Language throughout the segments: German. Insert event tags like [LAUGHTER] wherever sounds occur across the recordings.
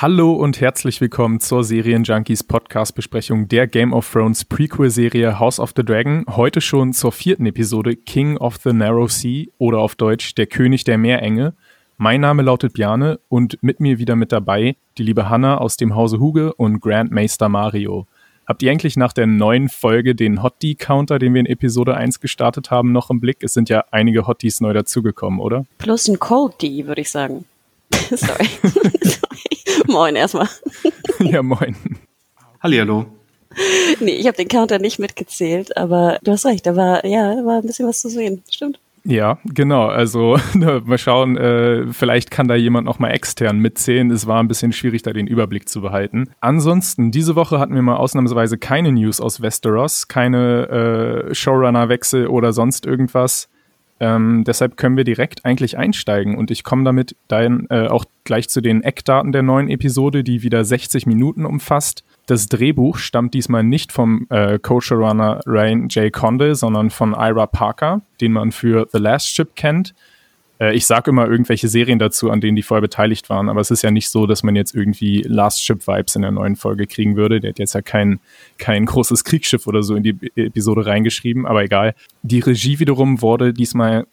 Hallo und herzlich willkommen zur Serienjunkies Podcast Besprechung der Game of Thrones Prequel Serie House of the Dragon. Heute schon zur vierten Episode King of the Narrow Sea oder auf Deutsch Der König der Meerenge. Mein Name lautet Bjane und mit mir wieder mit dabei die liebe Hanna aus dem Hause Huge und Grandmaster Mario. Habt ihr eigentlich nach der neuen Folge den Hot D-Counter, den wir in Episode 1 gestartet haben, noch im Blick? Es sind ja einige Hot Ds neu dazugekommen, oder? Plus ein Cold D, würde ich sagen. [LAUGHS] [LAUGHS] Sorry. moin erstmal. [LAUGHS] ja, moin. Hallihallo. Nee, ich habe den Counter nicht mitgezählt, aber du hast recht, da war, ja, da war ein bisschen was zu sehen. Stimmt. Ja, genau. Also mal schauen, äh, vielleicht kann da jemand noch mal extern mitzählen. Es war ein bisschen schwierig, da den Überblick zu behalten. Ansonsten, diese Woche hatten wir mal ausnahmsweise keine News aus Westeros, keine äh, Showrunner-Wechsel oder sonst irgendwas. Ähm, deshalb können wir direkt eigentlich einsteigen und ich komme damit dann äh, auch gleich zu den Eckdaten der neuen Episode, die wieder 60 Minuten umfasst. Das Drehbuch stammt diesmal nicht vom äh, Co-Showrunner Ryan J. Condell, sondern von Ira Parker, den man für The Last Ship kennt. Äh, ich sage immer irgendwelche Serien dazu, an denen die vorher beteiligt waren, aber es ist ja nicht so, dass man jetzt irgendwie Last Ship Vibes in der neuen Folge kriegen würde. Der hat jetzt ja kein, kein großes Kriegsschiff oder so in die Episode reingeschrieben, aber egal. Die Regie wiederum wurde diesmal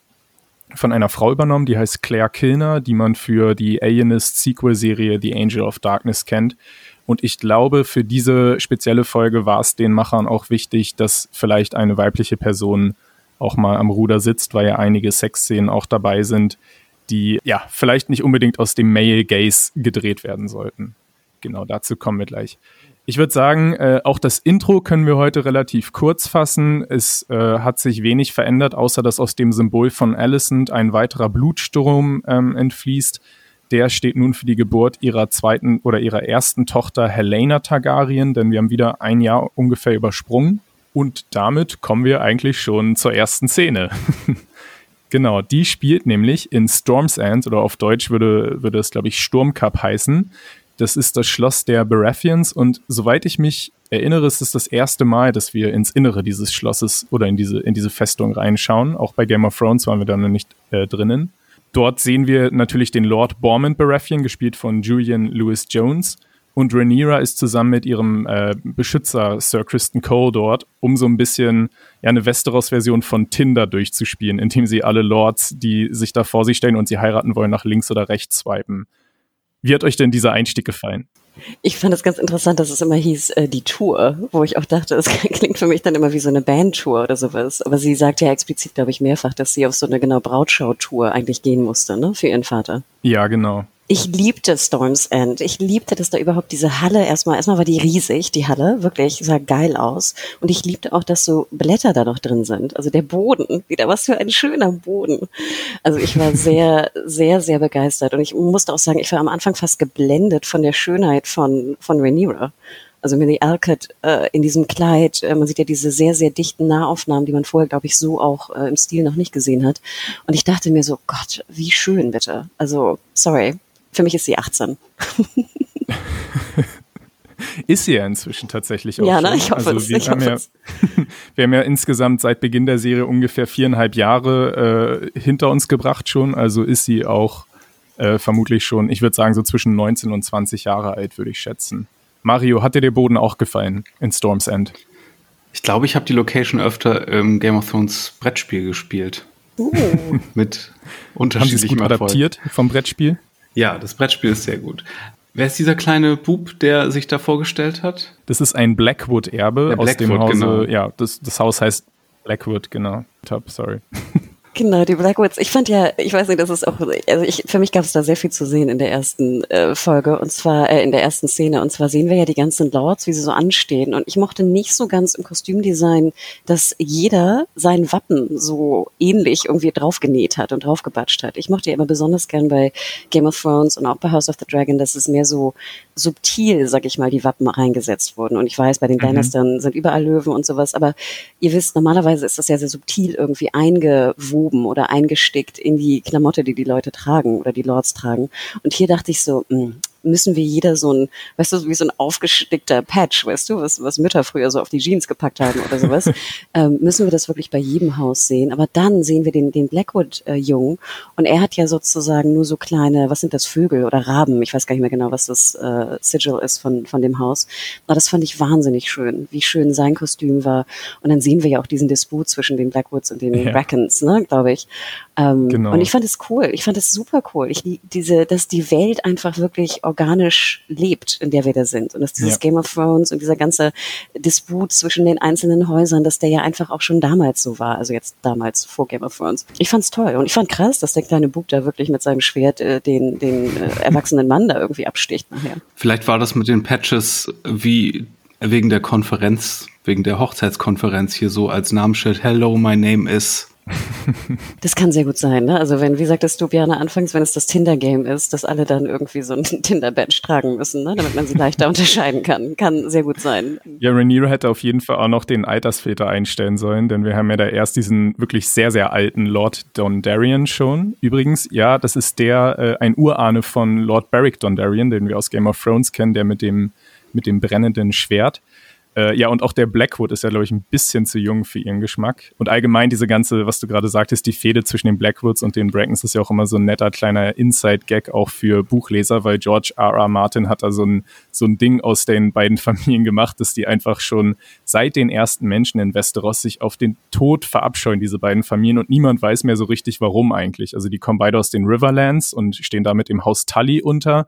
von einer Frau übernommen, die heißt Claire Kilner, die man für die Alienist-Sequel-Serie The Angel of Darkness kennt. Und ich glaube, für diese spezielle Folge war es den Machern auch wichtig, dass vielleicht eine weibliche Person auch mal am Ruder sitzt, weil ja einige Sexszenen auch dabei sind, die ja vielleicht nicht unbedingt aus dem Male Gaze gedreht werden sollten. Genau, dazu kommen wir gleich. Ich würde sagen, äh, auch das Intro können wir heute relativ kurz fassen. Es äh, hat sich wenig verändert, außer dass aus dem Symbol von Alicent ein weiterer Blutsturm ähm, entfließt. Der steht nun für die Geburt ihrer zweiten oder ihrer ersten Tochter Helena Targaryen, denn wir haben wieder ein Jahr ungefähr übersprungen. Und damit kommen wir eigentlich schon zur ersten Szene. [LAUGHS] genau, die spielt nämlich in Storm's End oder auf Deutsch würde, würde es, glaube ich, Sturmcup heißen. Das ist das Schloss der Baratheons und soweit ich mich erinnere, ist es das erste Mal, dass wir ins Innere dieses Schlosses oder in diese, in diese Festung reinschauen. Auch bei Game of Thrones waren wir da noch nicht äh, drinnen. Dort sehen wir natürlich den Lord Bormund Baratheon, gespielt von Julian Lewis Jones. Und Rhaenyra ist zusammen mit ihrem äh, Beschützer Sir Kristen Cole dort, um so ein bisschen ja, eine Westeros-Version von Tinder durchzuspielen, indem sie alle Lords, die sich da vor sich stellen und sie heiraten wollen, nach links oder rechts swipen. Wie hat euch denn dieser Einstieg gefallen? Ich fand es ganz interessant, dass es immer hieß, äh, die Tour, wo ich auch dachte, [LAUGHS] es klingt für mich dann immer wie so eine Bandtour oder sowas. Aber sie sagt ja explizit, glaube ich, mehrfach, dass sie auf so eine genau Brautschau-Tour eigentlich gehen musste, ne, für ihren Vater. Ja, genau ich liebte Storm's End. Ich liebte, dass da überhaupt diese Halle erstmal, erstmal war die riesig, die Halle, wirklich, sah geil aus. Und ich liebte auch, dass so Blätter da noch drin sind. Also der Boden, wieder was für ein schöner Boden. Also ich war sehr, [LAUGHS] sehr, sehr begeistert. Und ich musste auch sagen, ich war am Anfang fast geblendet von der Schönheit von, von Rhaenyra. Also Millie Alcott äh, in diesem Kleid, äh, man sieht ja diese sehr, sehr dichten Nahaufnahmen, die man vorher, glaube ich, so auch äh, im Stil noch nicht gesehen hat. Und ich dachte mir so, Gott, wie schön bitte. Also, sorry, für mich ist sie 18. [LAUGHS] ist sie ja inzwischen tatsächlich auch. Ja, ne? ich hoffe also, es. Wir, ich haben hoffe ja, es. [LAUGHS] wir haben ja insgesamt seit Beginn der Serie ungefähr viereinhalb Jahre äh, hinter uns gebracht schon. Also ist sie auch äh, vermutlich schon, ich würde sagen, so zwischen 19 und 20 Jahre alt, würde ich schätzen. Mario, hat dir der Boden auch gefallen in Storm's End? Ich glaube, ich habe die Location öfter im Game of Thrones Brettspiel gespielt. Uh. [LAUGHS] Mit Haben sie es gut Erfolg. adaptiert vom Brettspiel? Ja, das Brettspiel ist sehr gut. Wer ist dieser kleine Bub, der sich da vorgestellt hat? Das ist ein Blackwood-Erbe Der aus dem Blackwood, Hause. genau. Ja, das, das Haus heißt Blackwood, genau. Top, sorry. [LAUGHS] Genau, die Blackwoods. Ich fand ja, ich weiß nicht, das ist auch, also ich, für mich gab es da sehr viel zu sehen in der ersten äh, Folge und zwar äh, in der ersten Szene. Und zwar sehen wir ja die ganzen Lords, wie sie so anstehen. Und ich mochte nicht so ganz im Kostümdesign, dass jeder sein Wappen so ähnlich irgendwie draufgenäht hat und draufgebatscht hat. Ich mochte ja immer besonders gern bei Game of Thrones und auch bei House of the Dragon, dass es mehr so subtil, sag ich mal, die Wappen reingesetzt wurden. Und ich weiß, bei den Mhm. Lannistern sind überall Löwen und sowas, aber ihr wisst, normalerweise ist das ja sehr subtil irgendwie eingewoben oder eingestickt in die Klamotte, die die Leute tragen oder die Lords tragen. Und hier dachte ich so, mh, müssen wir jeder so ein, weißt du, wie so ein aufgestickter Patch, weißt du, was, was Mütter früher so auf die Jeans gepackt haben oder sowas, [LAUGHS] ähm, müssen wir das wirklich bei jedem Haus sehen. Aber dann sehen wir den, den Blackwood-Jungen äh, und er hat ja sozusagen nur so kleine, was sind das, Vögel oder Raben, ich weiß gar nicht mehr genau, was das äh, Sigil ist von, von dem Haus. Aber das fand ich wahnsinnig schön, wie schön sein Kostüm war. Und dann sehen wir ja auch diesen Disput zwischen den Blackwoods und den ja. Brackens, ne, glaube ich. Ähm, genau. Und ich fand es cool. Ich fand es super cool. Ich, diese, dass die Welt einfach wirklich organisch lebt, in der wir da sind. Und dass dieses ja. Game of Thrones und dieser ganze Disput zwischen den einzelnen Häusern, dass der ja einfach auch schon damals so war. Also jetzt damals vor Game of Thrones. Ich fand's toll. Und ich fand krass, dass der kleine Bub da wirklich mit seinem Schwert äh, den, den äh, erwachsenen Mann da irgendwie absticht nachher. Vielleicht war das mit den Patches wie wegen der Konferenz, wegen der Hochzeitskonferenz hier so als Namensschild Hello, my name is das kann sehr gut sein, ne? Also wenn, wie sagtest du, Björn, anfangs, wenn es das Tinder-Game ist, dass alle dann irgendwie so ein [LAUGHS] Tinder-Badge tragen müssen, ne? damit man sie leichter unterscheiden kann. Kann sehr gut sein. Ja, Rhaenyra hätte auf jeden Fall auch noch den Altersfilter einstellen sollen, denn wir haben ja da erst diesen wirklich sehr, sehr alten Lord Dondarrion schon. Übrigens, ja, das ist der, äh, ein Urahne von Lord Beric Dondarrion, den wir aus Game of Thrones kennen, der mit dem, mit dem brennenden Schwert. Äh, ja, und auch der Blackwood ist ja, glaube ich, ein bisschen zu jung für ihren Geschmack. Und allgemein diese ganze, was du gerade sagtest, die Fehde zwischen den Blackwoods und den Brackens ist ja auch immer so ein netter kleiner Inside-Gag auch für Buchleser, weil George R. R. Martin hat da so ein, so ein Ding aus den beiden [LAUGHS] Familien gemacht, dass die einfach schon seit den ersten Menschen in Westeros sich auf den Tod verabscheuen, diese beiden Familien. Und niemand weiß mehr so richtig, warum eigentlich. Also die kommen beide aus den Riverlands und stehen damit im Haus Tully unter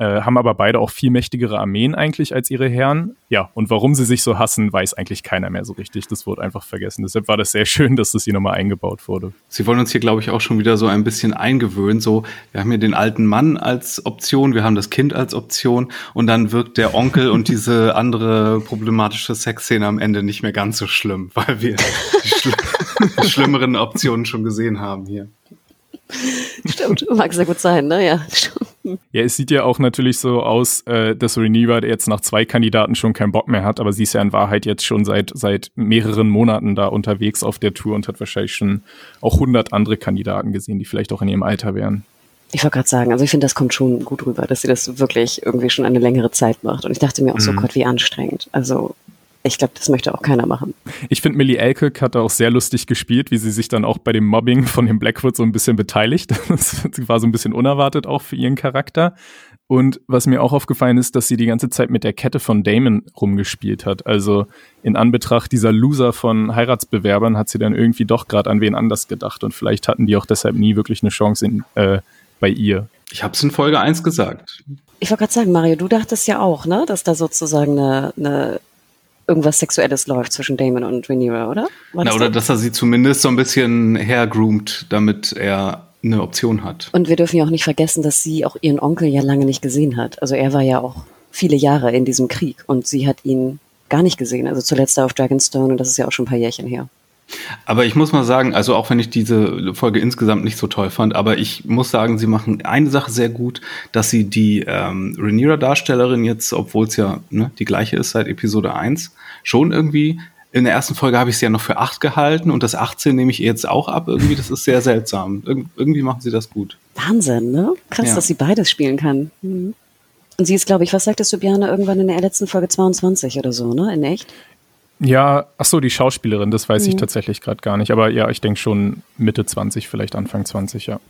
äh, haben aber beide auch viel mächtigere Armeen eigentlich als ihre Herren. Ja, und warum sie sich so hassen, weiß eigentlich keiner mehr so richtig. Das wurde einfach vergessen. Deshalb war das sehr schön, dass das hier nochmal eingebaut wurde. Sie wollen uns hier, glaube ich, auch schon wieder so ein bisschen eingewöhnen. So, wir haben hier den alten Mann als Option, wir haben das Kind als Option und dann wirkt der Onkel und diese [LAUGHS] andere problematische Sexszene am Ende nicht mehr ganz so schlimm, weil wir die, schl [LAUGHS] die schlimmeren Optionen schon gesehen haben hier. [LAUGHS] Stimmt, mag sehr gut sein, ne? Ja. [LAUGHS] Ja, es sieht ja auch natürlich so aus, äh, dass Reniva jetzt nach zwei Kandidaten schon keinen Bock mehr hat, aber sie ist ja in Wahrheit jetzt schon seit, seit mehreren Monaten da unterwegs auf der Tour und hat wahrscheinlich schon auch hundert andere Kandidaten gesehen, die vielleicht auch in ihrem Alter wären. Ich wollte gerade sagen, also ich finde, das kommt schon gut rüber, dass sie das wirklich irgendwie schon eine längere Zeit macht. Und ich dachte mir auch so, mhm. Gott, wie anstrengend. Also ich glaube, das möchte auch keiner machen. Ich finde, Millie Elkick hat auch sehr lustig gespielt, wie sie sich dann auch bei dem Mobbing von dem Blackwood so ein bisschen beteiligt. [LAUGHS] Das war so ein bisschen unerwartet auch für ihren Charakter. Und was mir auch aufgefallen ist, dass sie die ganze Zeit mit der Kette von Damon rumgespielt hat. Also in Anbetracht dieser Loser von Heiratsbewerbern hat sie dann irgendwie doch gerade an wen anders gedacht. Und vielleicht hatten die auch deshalb nie wirklich eine Chance in, äh, bei ihr. Ich habe es in Folge 1 gesagt. Ich wollte gerade sagen, Mario, du dachtest ja auch, ne, dass da sozusagen eine, eine irgendwas Sexuelles läuft zwischen Damon und Rhaenyra, oder? Na, das oder da? dass er sie zumindest so ein bisschen hergroomt, damit er eine Option hat. Und wir dürfen ja auch nicht vergessen, dass sie auch ihren Onkel ja lange nicht gesehen hat. Also er war ja auch viele Jahre in diesem Krieg und sie hat ihn gar nicht gesehen. Also zuletzt da auf Dragonstone und das ist ja auch schon ein paar Jährchen her. Aber ich muss mal sagen, also auch wenn ich diese Folge insgesamt nicht so toll fand, aber ich muss sagen, sie machen eine Sache sehr gut, dass sie die ähm, Rhaenyra-Darstellerin jetzt, obwohl es ja ne, die gleiche ist seit Episode 1, schon irgendwie in der ersten Folge habe ich sie ja noch für 8 gehalten und das 18 nehme ich jetzt auch ab. Irgendwie, das ist sehr seltsam. Ir irgendwie machen sie das gut. Wahnsinn, ne? Krass, ja. dass sie beides spielen kann. Mhm. Und sie ist, glaube ich, was sagtest du, Björn, irgendwann in der letzten Folge 22 oder so, ne? In echt? Ja, ach so, die Schauspielerin, das weiß mhm. ich tatsächlich gerade gar nicht. Aber ja, ich denke schon Mitte 20, vielleicht Anfang 20, ja.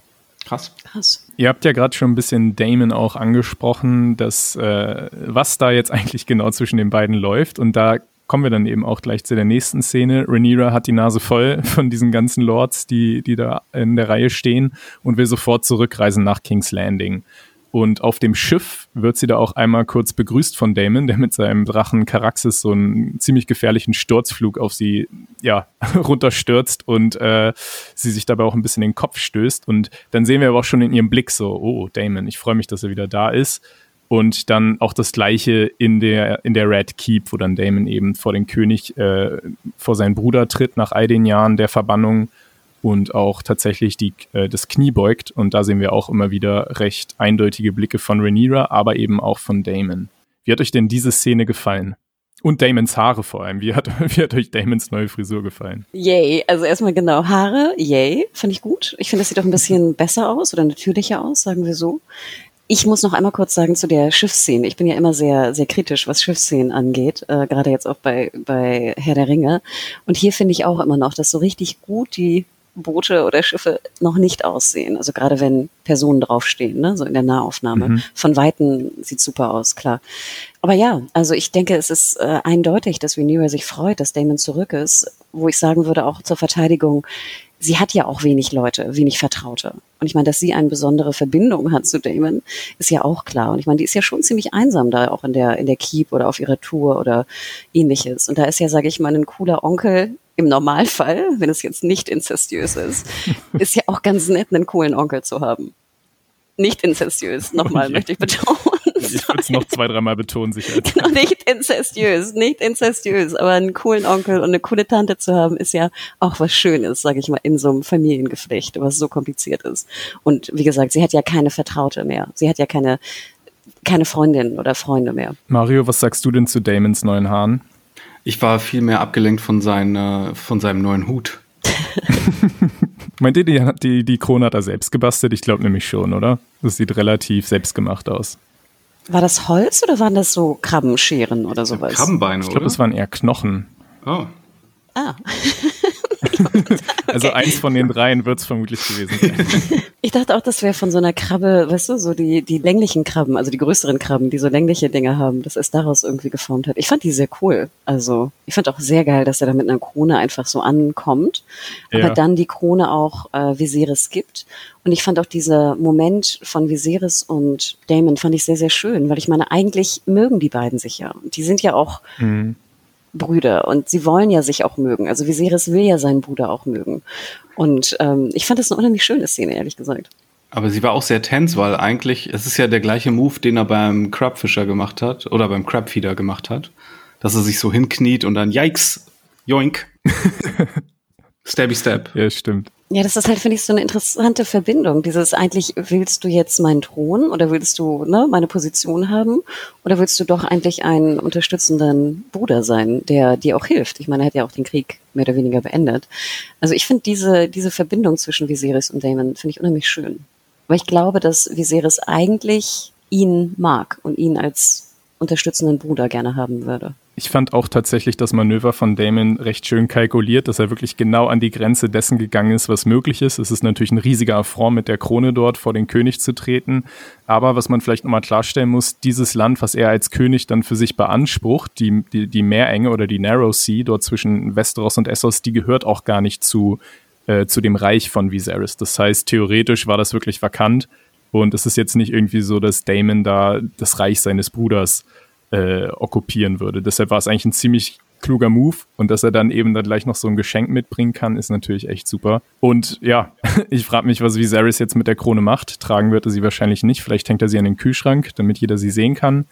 Krass. Krass. Ihr habt ja gerade schon ein bisschen Damon auch angesprochen, dass äh, was da jetzt [LAUGHS] eigentlich genau zwischen den beiden läuft. Und da kommen wir dann eben auch gleich zu der nächsten Szene. Rhaenyra hat die Nase voll [LAUGHS] von diesen ganzen Lords, die, die da in der Reihe stehen und will sofort zurückreisen nach King's Landing. Und auf dem Schiff wird sie da auch einmal kurz begrüßt von Damon, der mit seinem Drachen Caraxes so einen ziemlich gefährlichen Sturzflug auf sie ja, [LAUGHS] runterstürzt und äh, sie sich dabei auch ein bisschen den Kopf stößt. Und dann sehen wir aber auch schon in ihrem Blick so, oh, Damon, ich freue mich, dass er wieder da ist. Und dann auch das gleiche in der, in der Red Keep, wo dann Damon eben vor den König, äh, vor seinen Bruder tritt nach all den Jahren der Verbannung und auch tatsächlich die, äh, das Knie beugt. Und da sehen wir auch immer wieder recht eindeutige Blicke von Rhaenyra, aber eben auch von Damon. Wie hat euch denn diese Szene gefallen? Und Damons Haare vor allem. Wie hat, [LAUGHS] wie hat euch Damons neue Frisur gefallen? Yay. Also erstmal genau Haare. Yay. Fand ich gut. Ich finde, das sieht auch ein bisschen besser aus oder natürlicher aus, sagen wir so. Ich muss noch einmal kurz sagen zu der Schiffsszene. Ich bin ja immer sehr, sehr kritisch, was Schiffsszenen angeht, äh, gerade jetzt auch bei, bei Herr der Ringe. Und hier finde ich auch immer noch, dass so richtig gut die Boote oder Schiffe noch nicht aussehen. Also gerade wenn Personen draufstehen, ne? so in der Nahaufnahme. Mhm. Von Weitem sieht super aus, klar. Aber ja, also ich denke, es ist äh, eindeutig, dass Rhaenyra sich freut, dass Damon zurück ist. Wo ich sagen würde, auch zur Verteidigung, sie hat ja auch wenig Leute, wenig Vertraute. Und ich meine, dass sie eine besondere Verbindung hat zu Damon, ist ja auch klar. Und ich meine, die ist ja schon ziemlich einsam da auch in der, in der Keep oder auf ihrer Tour oder ähnliches. Und da ist ja, sage ich mal, ein cooler Onkel im Normalfall, wenn es jetzt nicht inzestiös ist, ist ja auch ganz nett, einen coolen Onkel zu haben. Nicht inzestiös, nochmal [LAUGHS] okay. möchte ich betonen. Ich würde es noch zwei, dreimal betonen, sicher. [LAUGHS] Genau, nicht inzestiös, nicht inzestiös, aber einen coolen Onkel und eine coole Tante zu haben, ist ja auch was Schönes, sage ich mal, in so einem Familiengeflecht, was so kompliziert ist. Und wie gesagt, sie hat ja keine Vertraute mehr. Sie hat ja keine, keine Freundinnen oder Freunde mehr. Mario, was sagst du denn zu Damons neuen Haaren? Ich war viel mehr abgelenkt von, seine, von seinem neuen Hut. [LAUGHS] Meint ihr, die, die, die Krone hat er selbst gebastelt? Ich glaube nämlich schon, oder? Das sieht relativ selbstgemacht aus. War das Holz oder waren das so Krabbenscheren oder sowas? Krabbenbeine, Ich glaube, es waren eher Knochen. Oh. Ah. [LAUGHS] [LAUGHS] Also eins von den dreien wird es vermutlich gewesen sein. [LAUGHS] Ich dachte auch, das wäre von so einer Krabbe, weißt du, so die, die länglichen Krabben, also die größeren Krabben, die so längliche Dinge haben, dass es daraus irgendwie geformt hat. Ich fand die sehr cool. Also ich fand auch sehr geil, dass er da mit einer Krone einfach so ankommt, aber ja. dann die Krone auch äh, Viserys gibt. Und ich fand auch dieser Moment von Viserys und Damon fand ich sehr, sehr schön, weil ich meine, eigentlich mögen die beiden sich ja. Die sind ja auch mhm. Brüder und sie wollen ja sich auch mögen. Also Viserys will ja seinen Bruder auch mögen. Und ähm, ich fand das eine unheimlich schöne Szene, ehrlich gesagt. Aber sie war auch sehr tense, weil eigentlich, es ist ja der gleiche Move, den er beim Crabfisher gemacht hat oder beim Crabfeeder gemacht hat, dass er sich so hinkniet und dann Yikes, Yoink. [LAUGHS] Stabby Step. Ja, stimmt. Ja, das ist halt, finde ich, so eine interessante Verbindung. Dieses eigentlich, willst du jetzt meinen Thron oder willst du ne, meine Position haben oder willst du doch eigentlich einen unterstützenden Bruder sein, der dir auch hilft? Ich meine, er hat ja auch den Krieg mehr oder weniger beendet. Also ich finde diese, diese Verbindung zwischen Viserys und Damon, finde ich unheimlich schön. Weil ich glaube, dass Viserys eigentlich ihn mag und ihn als unterstützenden Bruder gerne haben würde. Ich fand auch tatsächlich das Manöver von Damon recht schön kalkuliert, dass er wirklich genau an die Grenze dessen gegangen ist, was möglich ist. Es ist natürlich ein riesiger Affront, mit der Krone dort vor den König zu treten. Aber was man vielleicht nochmal klarstellen muss, dieses Land, was er als König dann für sich beansprucht, die, die, die Meerenge oder die Narrow Sea dort zwischen Westeros und Essos, die gehört auch gar nicht zu, äh, zu dem Reich von Viserys. Das heißt, theoretisch war das wirklich vakant. Und es ist jetzt nicht irgendwie so, dass Damon da das Reich seines Bruders äh, okkupieren würde. Deshalb war es eigentlich ein ziemlich kluger Move und dass er dann eben dann gleich noch so ein Geschenk mitbringen kann, ist natürlich echt super. Und ja, [LAUGHS] ich frage mich, was Viserys jetzt mit der Krone macht. Tragen wird er sie wahrscheinlich nicht. Vielleicht hängt er sie an den Kühlschrank, damit jeder sie sehen kann.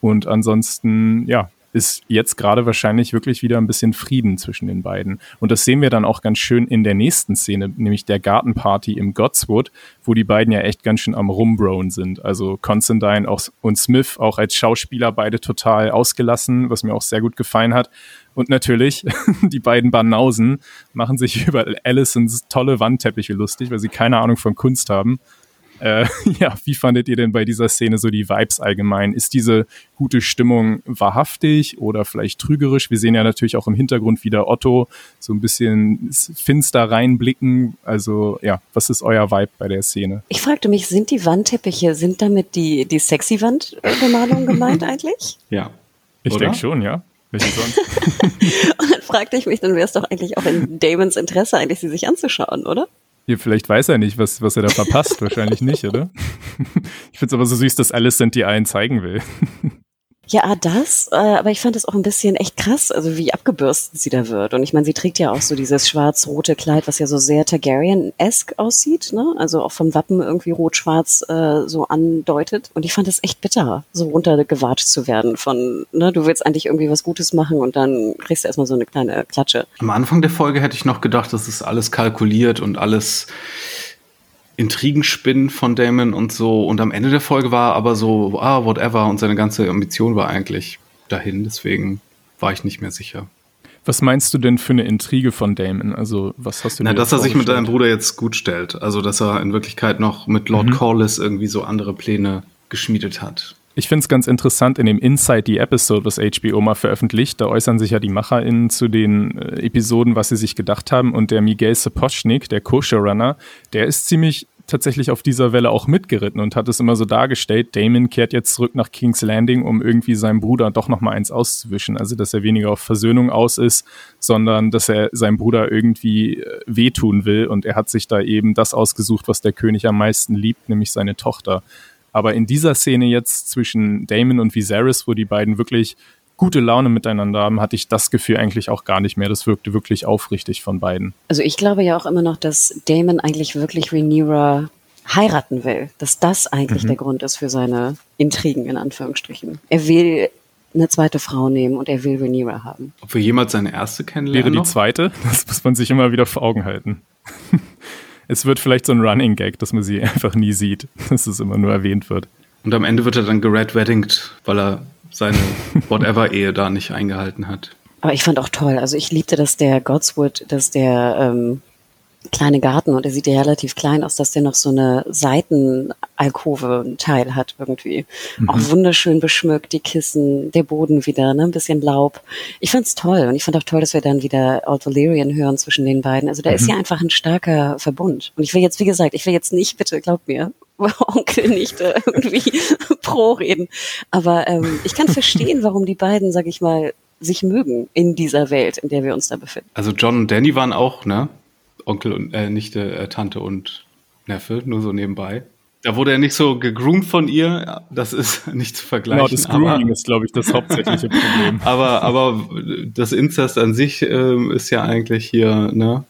Und ansonsten, ja, ist jetzt gerade wahrscheinlich wirklich wieder ein bisschen Frieden zwischen den beiden. Und das sehen wir dann auch ganz schön in der nächsten Szene, nämlich der Gartenparty im Godswood, wo die beiden ja echt ganz schön am Rumbrown sind. Also Constantine auch, und Smith auch als Schauspieler beide total ausgelassen, was mir auch sehr gut gefallen hat. Und natürlich, [LAUGHS] die beiden Banausen machen sich [LAUGHS] über Allisons tolle Wandteppiche lustig, weil sie keine Ahnung von Kunst haben. Äh, [LAUGHS] ja, wie fandet ihr denn bei dieser Szene so die Vibes allgemein? Ist diese gute Stimmung wahrhaftig oder vielleicht trügerisch? Wir sehen ja natürlich auch im Hintergrund wieder Otto so ein bisschen finster reinblicken. Also ja, was ist euer Vibe bei der Szene? Ich fragte mich, sind die Wandteppiche, sind damit die, die sexy Wandbemalung [LAUGHS] gemeint eigentlich? Ja. Ich denke schon, ja. [LAUGHS] Und dann fragte ich mich, dann wäre es doch eigentlich auch in Damons Interesse, eigentlich sie sich anzuschauen, oder? Hier, vielleicht weiß er nicht, was, was er da verpasst. Wahrscheinlich nicht, oder? [LAUGHS] Ich finde es aber so süß, dass Alicent die allen zeigen will. Ja, das, äh, aber ich fand es auch ein bisschen echt krass, also wie abgebürstet sie da wird. Und ich meine, sie trägt ja auch so dieses schwarz-rote Kleid, was ja so sehr Targaryen-esque aussieht, ne? Also auch vom Wappen irgendwie rot-schwarz äh, so andeutet. Und ich fand es echt bitter, so runtergewatscht zu werden von, ne, du willst eigentlich irgendwie was Gutes machen und dann kriegst du erstmal so eine kleine Klatsche. Am Anfang der Folge hätte ich noch gedacht, das ist alles kalkuliert und alles Intrigenspinnen von Damon und so. Und am Ende der Folge war aber so, ah, whatever. Und seine ganze Ambition war eigentlich dahin. Deswegen war ich nicht mehr sicher. Was meinst du denn für eine Intrige von Damon? Also, was hast du Na, dass er sich mit deinem Bruder jetzt gut stellt. Also, dass er in Wirklichkeit noch mit Lord mhm. Corliss irgendwie so andere Pläne geschmiedet hat. Ich finde es ganz interessant in dem Inside the Episode, was HBO mal veröffentlicht. Da äußern sich ja die MacherInnen zu den äh, Episoden, was sie sich gedacht haben. Und der Miguel Sapochnik, der Co-Showrunner, der ist ziemlich tatsächlich auf dieser Welle auch mitgeritten und hat es immer so dargestellt, Damon kehrt jetzt zurück nach King's Landing, um irgendwie seinem Bruder doch noch mal eins auszuwischen. Also, dass er weniger auf Versöhnung aus ist, sondern dass er seinem Bruder irgendwie äh, wehtun will. Und er hat sich da eben das ausgesucht, was der König am meisten liebt, nämlich seine Tochter. Aber in dieser Szene jetzt zwischen Damon und Viserys, wo die beiden wirklich gute Laune miteinander haben, hatte ich das Gefühl eigentlich auch gar nicht mehr. Das wirkte wirklich aufrichtig von beiden. Also ich glaube ja auch immer noch, dass Damon eigentlich wirklich Rhaenyra heiraten will. Dass das eigentlich mhm. der Grund ist für seine Intrigen in Anführungsstrichen. Er will eine zweite Frau nehmen und er will Rhaenyra haben. Ob wir jemals seine erste kennenlernen? Wäre die zweite? Das muss man sich immer wieder vor Augen halten. [LAUGHS] es wird vielleicht so ein Running Gag, dass man sie [LAUGHS] einfach nie sieht, dass es immer nur erwähnt wird. Und am Ende wird er dann gered weddinged, weil er seine [LAUGHS] Whatever-Ehe da nicht eingehalten hat. Aber ich fand auch toll, also ich liebte, dass der Godswood, dass der ähm, kleine Garten und er sieht ja relativ klein aus, dass der noch so eine Seitenalkove Teil hat irgendwie. Mhm. Auch wunderschön beschmückt, die Kissen, der Boden wieder, ne, ein bisschen Laub. Ich fand's toll und ich fand auch toll, dass wir dann wieder Old Valyrian hören zwischen den beiden. Also da mhm. ist ja einfach ein starker Verbund. Und ich will jetzt, wie gesagt, ich will jetzt nicht, bitte, glaub mir, [LAUGHS] Onkel nicht äh, irgendwie [LAUGHS] pro reden. Aber ähm, ich kann verstehen, [LAUGHS] warum die beiden, sag ich mal, sich mögen in dieser Welt, in der wir uns da befinden. Also John und Danny waren auch, ne? Onkel und äh, Nichte, äh, Tante und Neffe, nur so nebenbei. Da wurde er nicht so gegroomt von ihr, das ist [LAUGHS] nicht zu vergleichen. Genau, das Grooming ist, glaube ich, das hauptsächliche [LAUGHS] Problem. aber, aber das Inzest an sich äh, ist ja eigentlich hier ne,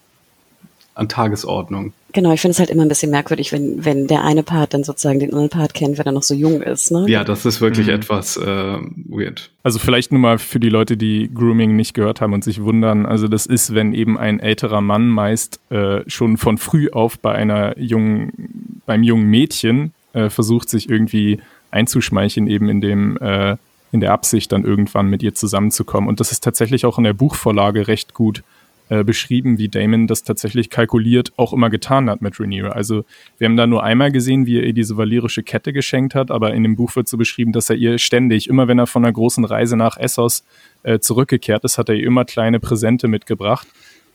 an Tagesordnung. Genau, ich finde es halt immer ein bisschen merkwürdig, wenn, wenn der eine Part dann sozusagen den anderen Part kennt, wenn er noch so jung ist. Ne? Ja, das ist wirklich mhm. etwas äh, weird. Also vielleicht nur mal für die Leute, die Grooming nicht gehört haben und sich wundern. Also das ist, wenn eben ein älterer Mann meist äh, schon von früh auf bei einer jungen, beim jungen Mädchen äh, versucht, sich irgendwie einzuschmeicheln, eben in dem äh, in der Absicht, dann irgendwann mit ihr zusammenzukommen. Und das ist tatsächlich auch in der Buchvorlage recht gut äh, beschrieben, wie Damon das tatsächlich kalkuliert auch immer getan hat mit Rhaenyra. Also wir haben da nur einmal gesehen, wie er ihr diese valyrische Kette geschenkt hat, aber in dem Buch wird so beschrieben, dass er ihr ständig, immer wenn er von einer großen Reise nach Essos äh, zurückgekehrt ist, hat er ihr immer kleine Präsente mitgebracht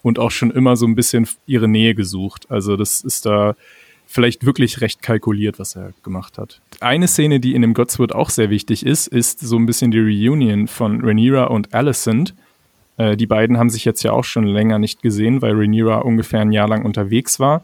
und auch schon immer so ein bisschen ihre Nähe gesucht. Also das ist da vielleicht wirklich recht kalkuliert, was er gemacht hat. Eine Szene, die in dem Godswood auch sehr wichtig ist, ist so ein bisschen die Reunion von Rhaenyra und Alicent äh, die beiden haben sich jetzt ja auch schon länger nicht gesehen, weil Rhaenyra ungefähr ein Jahr lang unterwegs war.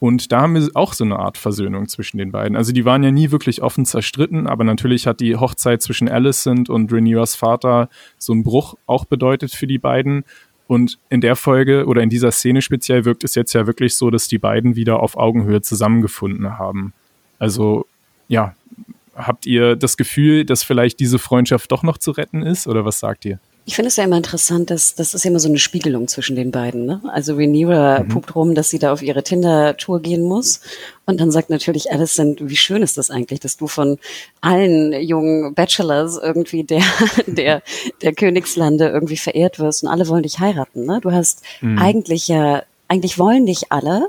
Und da haben wir auch so eine Art Versöhnung zwischen den beiden. Also die waren ja nie wirklich offen zerstritten, aber natürlich hat die Hochzeit zwischen Alicent und Rhaenyras Vater so einen Bruch auch bedeutet für die beiden. Und in der Folge oder in dieser Szene speziell wirkt es jetzt ja wirklich so, dass die beiden wieder auf Augenhöhe zusammengefunden haben. Also ja, habt ihr das Gefühl, dass vielleicht diese Freundschaft doch noch zu retten ist oder was sagt ihr? Ich finde es ja immer interessant, dass das ist ja immer so eine Spiegelung zwischen den beiden. Ne? Also Rhaenyra mhm. pupt rum, dass sie da auf ihre Tinder-Tour gehen muss. Und dann sagt natürlich Alison, wie schön ist das eigentlich, dass du von allen jungen Bachelors irgendwie der, [LAUGHS] der, der Königslande irgendwie verehrt wirst und alle wollen dich heiraten. Ne? Du hast mhm. eigentlich ja, eigentlich wollen dich alle.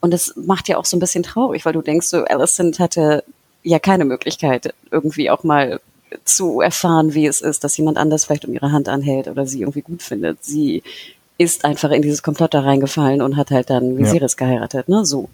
Und das macht ja auch so ein bisschen traurig, weil du denkst, so Alison hatte ja keine Möglichkeit, irgendwie auch mal zu erfahren, wie es ist, dass jemand anders vielleicht um ihre Hand anhält oder sie irgendwie gut findet. Sie ist einfach in dieses Komplott da reingefallen und hat halt dann Viserys ja. geheiratet, ne, so.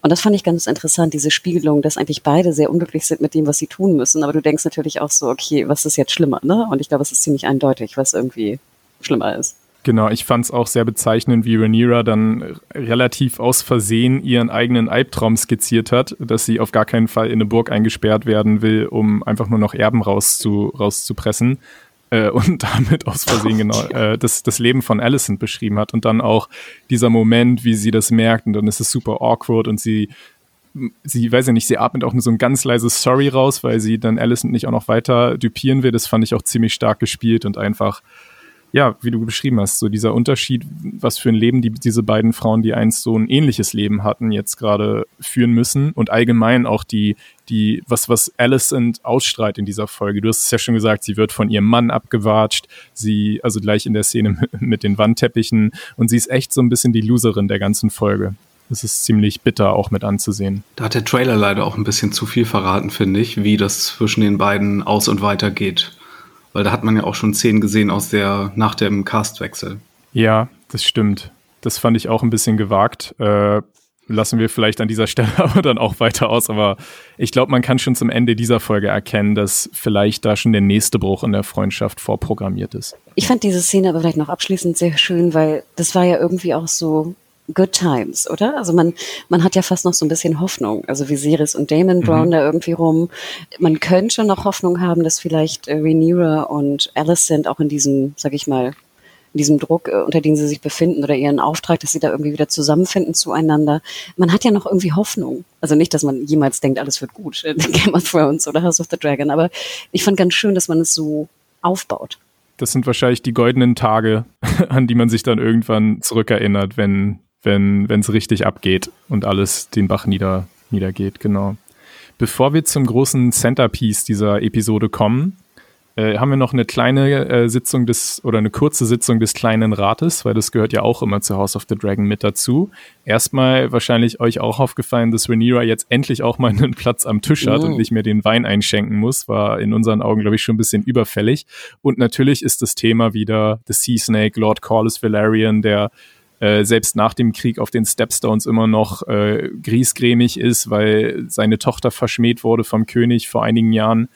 Und das fand ich ganz interessant, diese Spiegelung, dass eigentlich beide sehr unglücklich sind mit dem, was sie tun müssen. Aber du denkst natürlich auch so, okay, was ist jetzt schlimmer, ne? Und ich glaube, es ist ziemlich eindeutig, was irgendwie schlimmer ist. Genau, ich fand es auch sehr bezeichnend, wie Rhaenyra dann relativ aus Versehen ihren eigenen Albtraum skizziert hat, dass sie auf gar keinen Fall in eine Burg eingesperrt werden will, um einfach nur noch Erben rauszu, rauszupressen. Äh, und [LAUGHS] damit aus Versehen genau [LAUGHS] äh, das, das Leben von Alicent beschrieben hat. Und dann auch dieser Moment, wie sie das merkt, und dann ist es super awkward und sie sie, weiß ja nicht, sie atmet auch nur so ein ganz leises Sorry raus, weil sie dann Alicent nicht auch noch weiter dupieren will. Das fand ich auch ziemlich stark gespielt und einfach ja, wie du beschrieben hast, so dieser Unterschied, was für ein Leben die, diese beiden Frauen, die einst so ein ähnliches Leben hatten, jetzt gerade führen müssen und allgemein auch die, die, was, was Alicent ausstrahlt in dieser Folge. Du hast es ja schon gesagt, sie wird von ihrem Mann abgewatscht, sie, also gleich in der Szene [LAUGHS] mit, den Wandteppichen und sie ist echt so ein bisschen die Loserin der ganzen Folge. es ist ziemlich bitter auch mit anzusehen. Da hat der Trailer leider auch ein bisschen zu viel verraten, finde ich, wie das zwischen den beiden aus und weiter geht. Weil da hat man ja auch schon Szenen gesehen aus der, nach dem Castwechsel. Ja, das stimmt. Das fand ich auch ein bisschen gewagt. Äh, lassen wir vielleicht an dieser [LAUGHS] Stelle aber dann auch weiter aus. Aber ich glaube, man kann schon zum Ende dieser Folge erkennen, dass vielleicht da schon der nächste Bruch in der Freundschaft vorprogrammiert ist. Ich fand diese Szene aber vielleicht noch abschließend sehr schön, weil das war ja irgendwie auch so Good Times, oder? Also man, man hat ja fast noch so ein bisschen Hoffnung. Also Viserys und Damon mhm. Brown da irgendwie rum. Man könnte noch Hoffnung haben, dass vielleicht äh, Rhaenyra und Alicent auch in diesem, sag ich mal, in diesem Druck, äh, unter dem sie sich befinden oder ihren Auftrag, dass sie da irgendwie wieder zusammenfinden zueinander. Man hat ja noch irgendwie Hoffnung. Also nicht, dass man jemals denkt, alles wird gut in [LAUGHS] Game of Thrones oder House of the Dragon, aber ich fand ganz schön, dass man es so aufbaut. Das sind wahrscheinlich die goldenen Tage, [LAUGHS] an die man sich dann irgendwann zurückerinnert, wenn wenn es richtig abgeht und alles den Bach nieder, niedergeht, genau. Bevor wir zum großen Centerpiece dieser Episode kommen, äh, haben wir noch eine kleine äh, Sitzung des oder eine kurze Sitzung des kleinen Rates, weil das gehört ja auch immer zu House of the Dragon mit dazu. Erstmal wahrscheinlich euch auch aufgefallen, dass Rhaenyra jetzt endlich auch mal [LAUGHS] einen Platz am Tisch hat oh. und nicht mehr den Wein einschenken muss, war in unseren Augen, glaube ich, schon ein bisschen überfällig. Und natürlich ist das Thema wieder The Sea Snake, Lord Corlys Valerian, der äh, selbst nach dem Krieg auf den Stepstones immer noch äh, griesgrämig ist, weil seine Tochter verschmäht wurde vom König vor einigen Jahren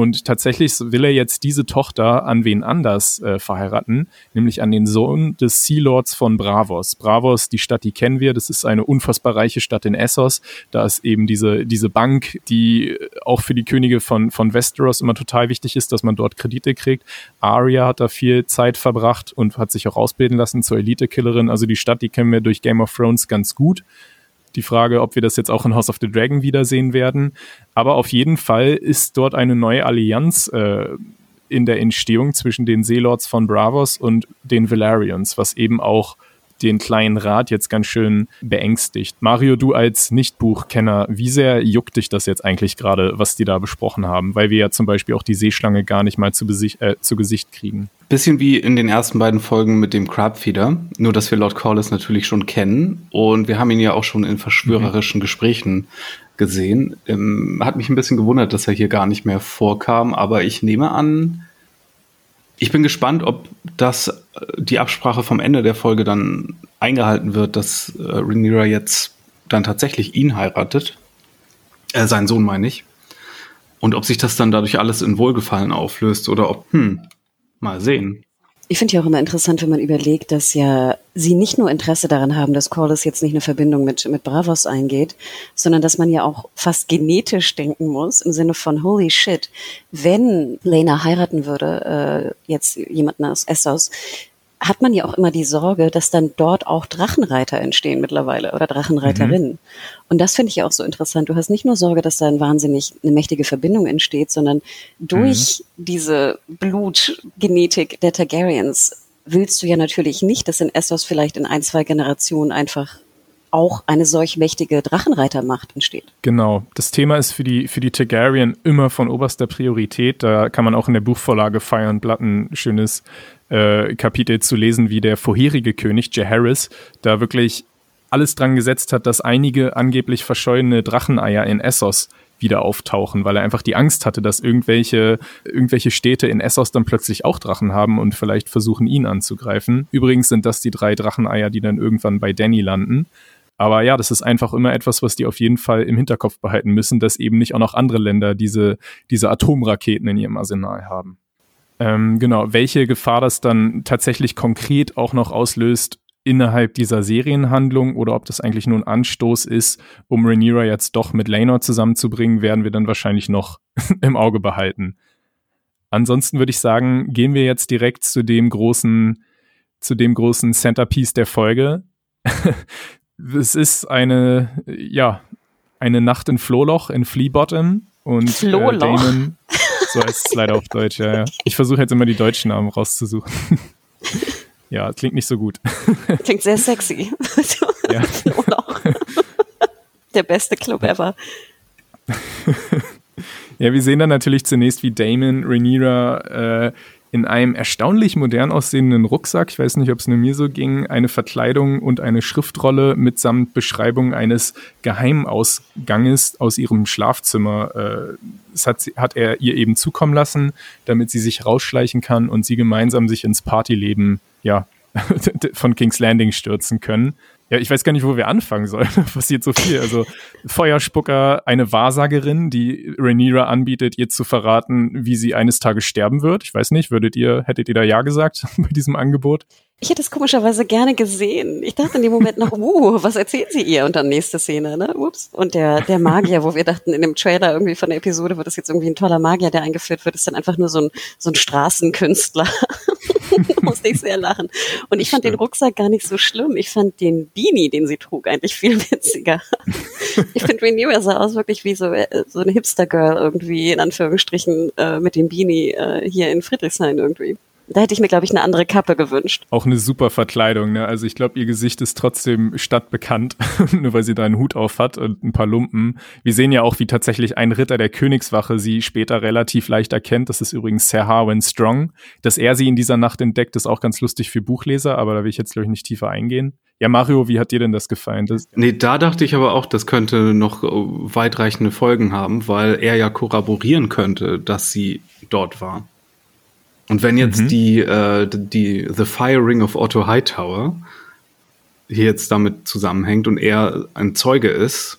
und tatsächlich will er jetzt diese Tochter an wen anders äh, verheiraten, nämlich an den Sohn des Sea Lords von Bravos. Bravos, die Stadt, die kennen wir, das ist eine unfassbar reiche Stadt in Essos. Da ist eben diese, diese Bank, die auch für die Könige von, von Westeros immer total wichtig ist, dass man dort Kredite kriegt. Arya hat da viel Zeit verbracht und hat sich auch ausbilden lassen zur Elite-Killerin. Also die Stadt, die kennen wir durch Game of Thrones ganz gut die Frage, ob wir das jetzt auch in House of the Dragon wiedersehen werden. Aber auf jeden Fall ist dort eine neue Allianz äh, in der Entstehung zwischen den Seelords von Bravos und den Valerians, was eben auch den kleinen Rat jetzt ganz schön beängstigt. Mario, du als Nicht-Buchkenner, wie sehr juckt dich das jetzt eigentlich gerade, was die da besprochen haben? Weil wir ja zum Beispiel auch die Seeschlange gar nicht mal zu, äh, zu Gesicht kriegen. Bisschen wie in den ersten beiden Folgen mit dem Crabfeeder, nur dass wir Lord Corliss natürlich schon kennen und wir haben ihn ja auch schon in verschwörerischen mhm. Gesprächen gesehen. Ähm, hat mich ein bisschen gewundert, dass er hier gar nicht mehr vorkam, aber ich nehme an, ich bin gespannt, ob das die Absprache vom Ende der Folge dann eingehalten wird, dass äh, Rhaenyra jetzt dann tatsächlich ihn heiratet. Äh, seinen Sohn meine ich. Und ob sich das dann dadurch alles in Wohlgefallen auflöst oder ob, hm, mal sehen. Ich finde ja auch immer interessant, wenn man überlegt, dass ja sie nicht nur Interesse daran haben, dass Corliss jetzt nicht eine Verbindung mit, mit Bravos eingeht, sondern dass man ja auch fast genetisch denken muss, im Sinne von, holy shit, wenn Lena heiraten würde, äh, jetzt jemanden aus Essos, hat man ja auch immer die Sorge, dass dann dort auch Drachenreiter entstehen mittlerweile oder Drachenreiterinnen. Mhm. Und das finde ich ja auch so interessant. Du hast nicht nur Sorge, dass da ein wahnsinnig eine mächtige Verbindung entsteht, sondern durch mhm. diese Blutgenetik der Targaryens willst du ja natürlich nicht, dass in Essos vielleicht in ein, zwei Generationen einfach auch eine solch mächtige Drachenreitermacht entsteht. Genau. Das Thema ist für die, für die Targaryen immer von oberster Priorität. Da kann man auch in der Buchvorlage Fire and Blood ein schönes äh, Kapitel zu lesen, wie der vorherige König, Jaehaerys, da wirklich alles dran gesetzt hat, dass einige angeblich verschollene Dracheneier in Essos wieder auftauchen, weil er einfach die Angst hatte, dass irgendwelche, irgendwelche Städte in Essos dann plötzlich auch Drachen haben und vielleicht versuchen, ihn anzugreifen. Übrigens sind das die drei Dracheneier, die dann irgendwann bei Danny landen. Aber ja, das ist einfach immer etwas, was die auf jeden Fall im Hinterkopf behalten müssen, dass eben nicht auch noch andere Länder diese, diese Atomraketen in ihrem Arsenal haben. Ähm, genau, welche Gefahr das dann tatsächlich konkret auch noch auslöst innerhalb dieser Serienhandlung oder ob das eigentlich nur ein Anstoß ist, um Rhaenyra jetzt doch mit Laenor zusammenzubringen, werden wir dann wahrscheinlich noch [LAUGHS] im Auge behalten. Ansonsten würde ich sagen, gehen wir jetzt direkt zu dem großen, zu dem großen Centerpiece der Folge. [LAUGHS] es ist eine, ja, eine Nacht in Flohloch in Flea Bottom und äh, Damon, [LAUGHS] so heißt es leider auf Deutsch, ja, ja. Ich versuche jetzt immer die deutschen Namen rauszusuchen. [LAUGHS] ja, klingt nicht so gut. [LAUGHS] Klingt sehr sexy. ja. [LAUGHS] Der beste Club ever. ja, wir sehen dann natürlich zunächst, wie Damon Rhaenyra äh, in einem erstaunlich modern aussehenden Rucksack, ich weiß nicht, ob es nur mir so ging, eine Verkleidung und eine Schriftrolle mitsamt Beschreibung eines Geheimausganges aus ihrem Schlafzimmer. Äh, das hat, sie, hat er ihr eben zukommen lassen, damit sie sich rausschleichen kann und sie gemeinsam sich ins Partyleben ja, [LAUGHS] von King's Landing stürzen können. Ja, ich weiß gar nicht, wo wir anfangen sollen. [LAUGHS] Passiert so viel. Also Feuerspucker, eine Wahrsagerin, die Rhaenyra anbietet, ihr zu verraten, wie sie eines Tages sterben wird. Ich weiß nicht, würdet ihr, hättet ihr da ja gesagt [LAUGHS] bei diesem Angebot? Ich hätte es komischerweise gerne gesehen. Ich dachte in dem Moment noch, [LAUGHS] uh, was erzählt sie ihr? Und dann nächste Szene, ne? Ups. Und der, der Magier, wo wir dachten, in dem Trailer irgendwie von der Episode wird das jetzt irgendwie ein toller Magier, der eingeführt wird, ist dann einfach nur so ein, so ein Straßenkünstler. [LAUGHS] musste ich sehr lachen. Und ich fand den Rucksack gar nicht so schlimm. Ich fand den Beanie, den sie trug, eigentlich viel witziger. [LAUGHS] ich finde, Rhaenyra sah aus wirklich wie so, äh, so eine Hipster-Girl irgendwie, in Anführungsstrichen, äh, mit dem Beanie äh, hier in Friedrichshain irgendwie. Da hätte ich mir, glaube ich, eine andere Kappe gewünscht. Auch eine super Verkleidung, ne? Also ich glaube, ihr Gesicht ist trotzdem stadtbekannt, [LAUGHS] nur weil sie da einen Hut auf hat und ein paar Lumpen. Wir sehen ja auch, wie tatsächlich ein Ritter der Königswache sie später relativ leicht erkennt. Das ist übrigens Sir Harwin Strong. Dass er sie in dieser Nacht entdeckt, ist auch ganz lustig für Buchleser, aber da will ich jetzt, glaube ich, nicht tiefer eingehen. Ja, Mario, wie hat dir denn das gefallen? Das nee, da dachte ich aber auch, das könnte noch weitreichende Folgen haben, weil er ja korroborieren könnte, dass sie dort war. Und wenn jetzt mhm. die, äh, die The Firing of Otto Hightower hier jetzt damit zusammenhängt und er ein Zeuge ist,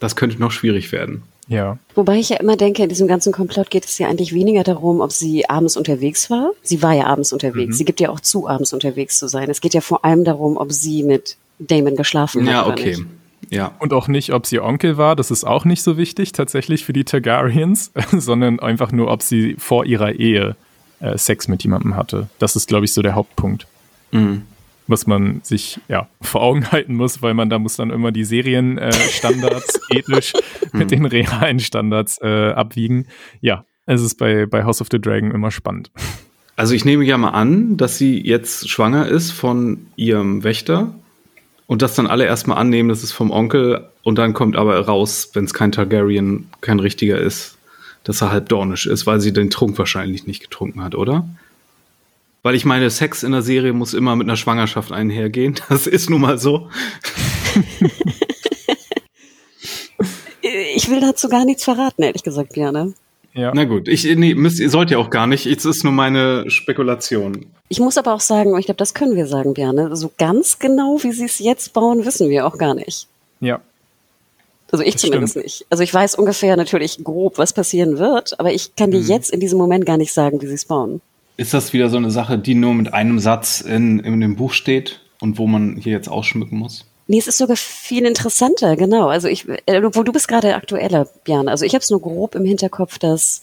das könnte noch schwierig werden. Ja. Wobei ich ja immer denke, in diesem ganzen Komplott geht es ja eigentlich weniger darum, ob sie abends unterwegs war. Sie war ja abends unterwegs. Mhm. Sie gibt ja auch zu, abends unterwegs zu sein. Es geht ja vor allem darum, ob sie mit Damon geschlafen hat. Ja, okay. Nicht. Ja. Und auch nicht, ob sie Onkel war, das ist auch nicht so wichtig tatsächlich für die Targaryens, [LAUGHS] sondern einfach nur, ob sie vor ihrer Ehe äh, Sex mit jemandem hatte. Das ist, glaube ich, so der Hauptpunkt. Mhm. Was man sich ja vor Augen halten muss, weil man da muss dann immer die Serienstandards [LAUGHS] äh, ethisch mit den realen Standards äh, abwiegen. Ja, es ist bei, bei House of the Dragon immer spannend. Also ich nehme ja mal an, dass sie jetzt schwanger ist von ihrem Wächter und das dann alle erstmal annehmen, das ist vom Onkel und dann kommt aber raus, wenn es kein Targaryen, kein richtiger ist, dass er halb dornisch ist, weil sie den Trunk wahrscheinlich nicht getrunken hat, oder? Weil ich meine, Sex in der Serie muss immer mit einer Schwangerschaft einhergehen. [LAUGHS] Das ist nun mal so. [LAUGHS] ich will dazu gar nichts verraten, ehrlich gesagt, gerne. Ja. Na gut, ich nee, müsst, ihr sollt ja auch gar nicht. Es ist nur meine Spekulation. Ich muss aber auch sagen, ich glaube, das können wir sagen, Björn. So ganz genau, wie sie es jetzt bauen, wissen wir auch gar nicht. Ja, also ich das zumindest stimmt. nicht. Also ich weiß ungefähr natürlich grob, was passieren wird, aber ich kann dir mhm. jetzt in diesem Moment gar nicht sagen, wie sie es bauen. Ist das wieder so eine Sache, die nur mit einem Satz in, in dem Buch steht und wo man hier jetzt ausschmücken muss? Nee, es ist sogar viel interessanter, genau. Also ich, äh, wo du bist gerade aktueller, Björn. Also ich habe es nur grob im Hinterkopf, dass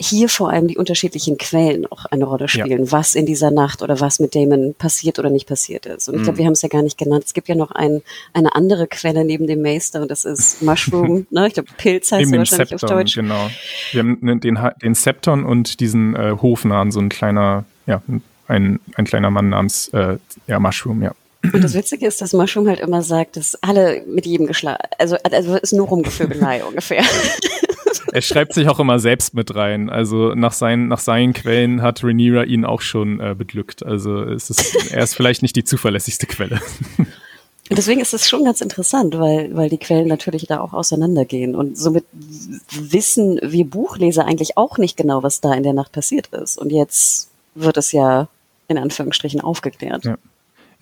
hier vor allem die unterschiedlichen Quellen auch eine Rolle spielen, ja. was in dieser Nacht oder was mit Damon passiert oder nicht passiert ist. Und ich glaube, mhm. wir haben es ja gar nicht genannt. Es gibt ja noch ein, eine andere Quelle neben dem Meister und das ist Mushroom, [LAUGHS] ne? Ich glaube, Pilz heißt es wahrscheinlich Septon, auf Deutsch. Genau. Wir haben den, den Septon und diesen äh, Hofnahen, so ein kleiner, ja, ein, ein kleiner Mann namens äh, ja, Mushroom, ja. Und das Witzige ist, dass Mushroom halt immer sagt, dass alle mit jedem geschlagen, also, also ist nur Rumgevögelei [LAUGHS] ungefähr. Er schreibt sich auch immer selbst mit rein. Also nach seinen, nach seinen Quellen hat Rhaenyra ihn auch schon äh, beglückt. Also es ist, er ist vielleicht nicht die zuverlässigste Quelle. Deswegen ist es schon ganz interessant, weil, weil die Quellen natürlich da auch auseinandergehen. Und somit wissen wir Buchleser eigentlich auch nicht genau, was da in der Nacht passiert ist. Und jetzt wird es ja in Anführungsstrichen aufgeklärt. Ja.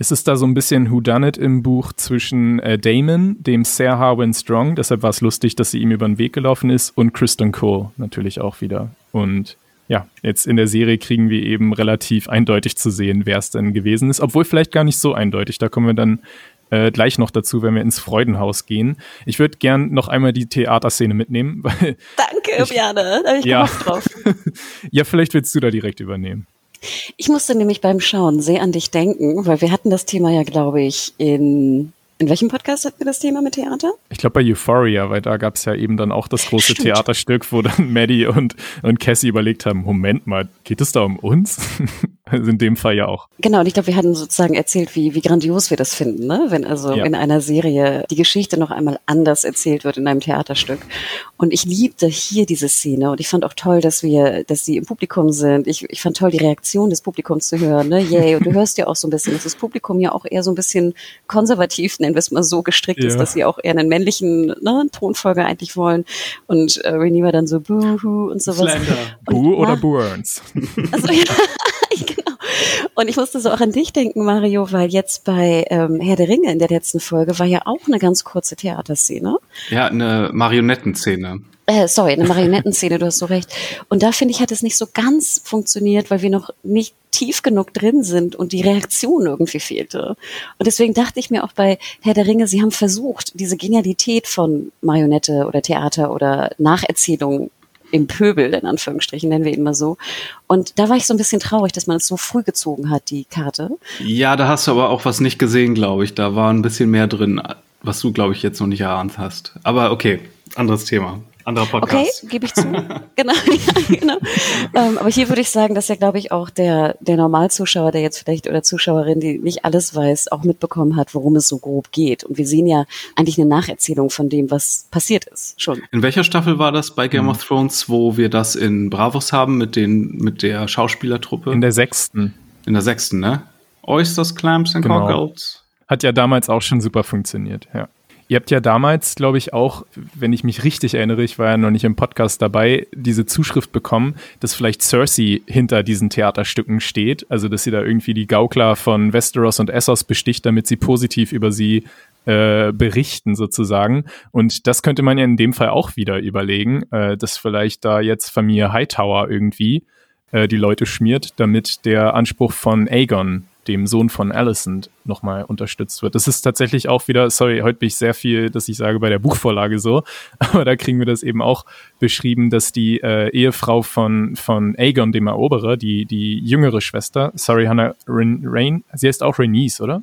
Es ist da so ein bisschen Whodunit im Buch zwischen äh, Damon, dem Sir Harwin Strong, deshalb war es lustig, dass sie ihm über den Weg gelaufen ist, und Kristen Cole natürlich auch wieder. Und ja, jetzt in der Serie kriegen wir eben relativ eindeutig zu sehen, wer es denn gewesen ist, obwohl vielleicht gar nicht so eindeutig. Da kommen wir dann äh, gleich noch dazu, wenn wir ins Freudenhaus gehen. Ich würde gern noch einmal die Theaterszene mitnehmen. Weil Danke, [LAUGHS] ich, Björn, da habe ich ja, drauf. [LAUGHS] ja, vielleicht willst du da direkt übernehmen. Ich musste nämlich beim Schauen sehr an dich denken, weil wir hatten das Thema ja, glaube ich, in in welchem Podcast hatten wir das Thema mit Theater? Ich glaube bei Euphoria, weil da gab es ja eben dann auch das große Stimmt. Theaterstück, wo dann Maddie und, und Cassie überlegt haben, Moment mal, geht es da um uns? Also [LAUGHS] in dem Fall ja auch. Genau, und ich glaube, wir hatten sozusagen erzählt, wie, wie grandios wir das finden, ne? wenn also ja. in einer Serie die Geschichte noch einmal anders erzählt wird in einem Theaterstück. Und ich liebte hier diese Szene und ich fand auch toll, dass wir, dass sie im Publikum sind. Ich, ich fand toll, die Reaktion des Publikums zu hören. Ne? Yay. Und du hörst ja auch so ein bisschen, dass das Publikum ja auch eher so ein bisschen konservativ, nennen wir es mal so, gestrickt ja. ist, dass sie auch eher einen männlichen ne, Tonfolger eigentlich wollen. Und äh, Renee war dann so Boohoo und sowas. Slender. Boo oder Burns? Also, ja. [LAUGHS] Und ich musste so auch an dich denken, Mario, weil jetzt bei ähm, Herr der Ringe in der letzten Folge war ja auch eine ganz kurze Theaterszene. Ja, eine Marionettenszene. Äh, sorry, eine Marionettenszene, du hast so recht. Und da finde ich, hat es nicht so ganz funktioniert, weil wir noch nicht tief genug drin sind und die Reaktion irgendwie fehlte. Und deswegen dachte ich mir auch bei Herr der Ringe, sie haben versucht, diese Genialität von Marionette oder Theater oder Nacherzählung im Pöbel, in Anführungsstrichen, nennen wir ihn mal so. Und da war ich so ein bisschen traurig, dass man es so früh gezogen hat, die Karte. Ja, da hast du aber auch was nicht gesehen, glaube ich. Da war ein bisschen mehr drin, was du, glaube ich, jetzt noch nicht erahnt hast. Aber okay, anderes Thema anderer Podcast. Okay, gebe ich zu. [LAUGHS] genau, [LAUGHS] ja, genau. ähm, aber hier würde ich sagen, dass ja, glaube ich, auch der, der Normalzuschauer, der jetzt vielleicht oder Zuschauerin, die nicht alles weiß, auch mitbekommen hat, worum es so grob geht. Und wir sehen ja eigentlich eine Nacherzählung von dem, was passiert ist, schon. In welcher Staffel war das bei Game mhm. of Thrones, wo wir das in Bravos haben mit den, mit der Schauspielertruppe? In der sechsten. In der sechsten, ne? Oysters, Clams and genau. Cockles. Hat ja damals auch schon super funktioniert, ja. Ihr habt ja damals, glaube ich, auch, wenn ich mich richtig erinnere, ich war ja noch nicht im Podcast dabei, diese Zuschrift bekommen, dass vielleicht Cersei hinter diesen Theaterstücken steht. Also, dass sie da irgendwie die Gaukler von Westeros und Essos besticht, damit sie positiv über sie äh, berichten sozusagen. Und das könnte man ja in dem Fall auch wieder überlegen, äh, dass vielleicht da jetzt Familie Hightower irgendwie äh, die Leute schmiert, damit der Anspruch von Aegon dem Sohn von Alicent, nochmal unterstützt wird. Das ist tatsächlich auch wieder, sorry, heute bin ich sehr viel, dass ich sage, bei der Buchvorlage so, [LAUGHS] aber da kriegen wir das eben auch beschrieben, dass die äh, Ehefrau von, von Aegon, dem Eroberer, die, die jüngere Schwester, sorry, Hannah Rain, Rain sie heißt auch Rhaenys, oder?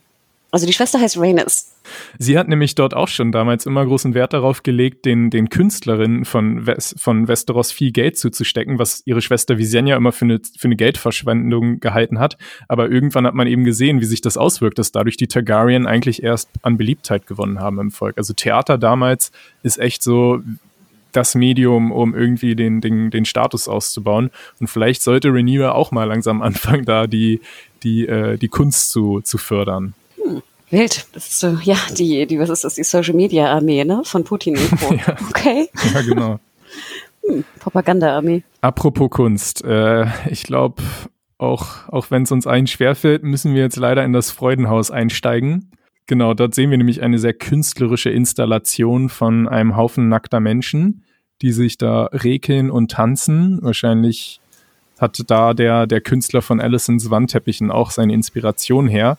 Also die Schwester heißt Rhaenys. Sie hat nämlich dort auch schon damals immer großen Wert darauf gelegt, den, den Künstlerinnen von, Wes, von Westeros viel Geld zuzustecken, was ihre Schwester Visenya immer für eine, für eine Geldverschwendung gehalten hat. Aber irgendwann hat man eben gesehen, wie sich das auswirkt, dass dadurch die Targaryen eigentlich erst an Beliebtheit gewonnen haben im Volk. Also Theater damals ist echt so das Medium, um irgendwie den, den, den Status auszubauen. Und vielleicht sollte Rhaenyra auch mal langsam anfangen, da die, die, äh, die Kunst zu, zu fördern. Wild. Das ist so, ja, die, die, was ist das, die Social Media Armee, ne? Von Putin und Co. [LAUGHS] ja. Okay. [LAUGHS] Ja, genau. hm, Propaganda-Armee. Apropos Kunst, äh, ich glaube, auch, auch wenn es uns allen schwerfällt, müssen wir jetzt leider in das Freudenhaus einsteigen. Genau, dort sehen wir nämlich eine sehr künstlerische Installation von einem Haufen nackter Menschen, die sich da rekeln und tanzen. Wahrscheinlich hat da der, der Künstler von Allisons Wandteppichen auch seine Inspiration her.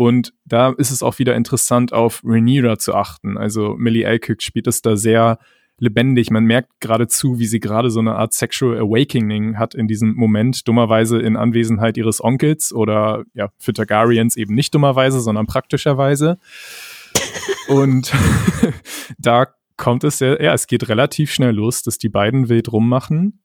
Und da ist es auch wieder interessant, auf Rhaenyra zu achten. Also Millie Alcock spielt es da sehr lebendig. Man merkt geradezu, wie sie gerade so eine Art Sexual Awakening hat in diesem Moment, dummerweise in Anwesenheit ihres Onkels oder ja, für Targaryens eben nicht dummerweise, sondern praktischerweise. Und [LAUGHS] da kommt es ja, ja, es geht relativ schnell los, dass die beiden wild rummachen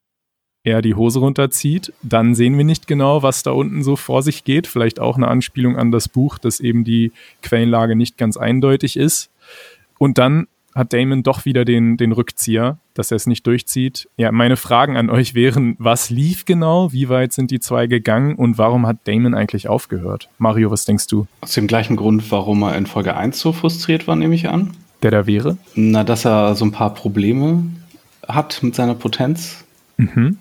er die Hose runterzieht, dann sehen wir nicht genau, was da unten so vor sich geht. Vielleicht auch eine Anspielung an das Buch, dass eben die Quellenlage nicht ganz eindeutig ist. Und dann hat Damon doch wieder den, den Rückzieher, dass er es nicht durchzieht. Ja, meine Fragen an euch wären, was lief genau, wie weit sind die zwei gegangen und warum hat Damon eigentlich aufgehört? Mario, was denkst du? Aus dem gleichen Grund, warum er in Folge 1 so frustriert war, nehme ich an. Der da wäre? Na, dass er so ein paar Probleme hat mit seiner Potenz. Mhm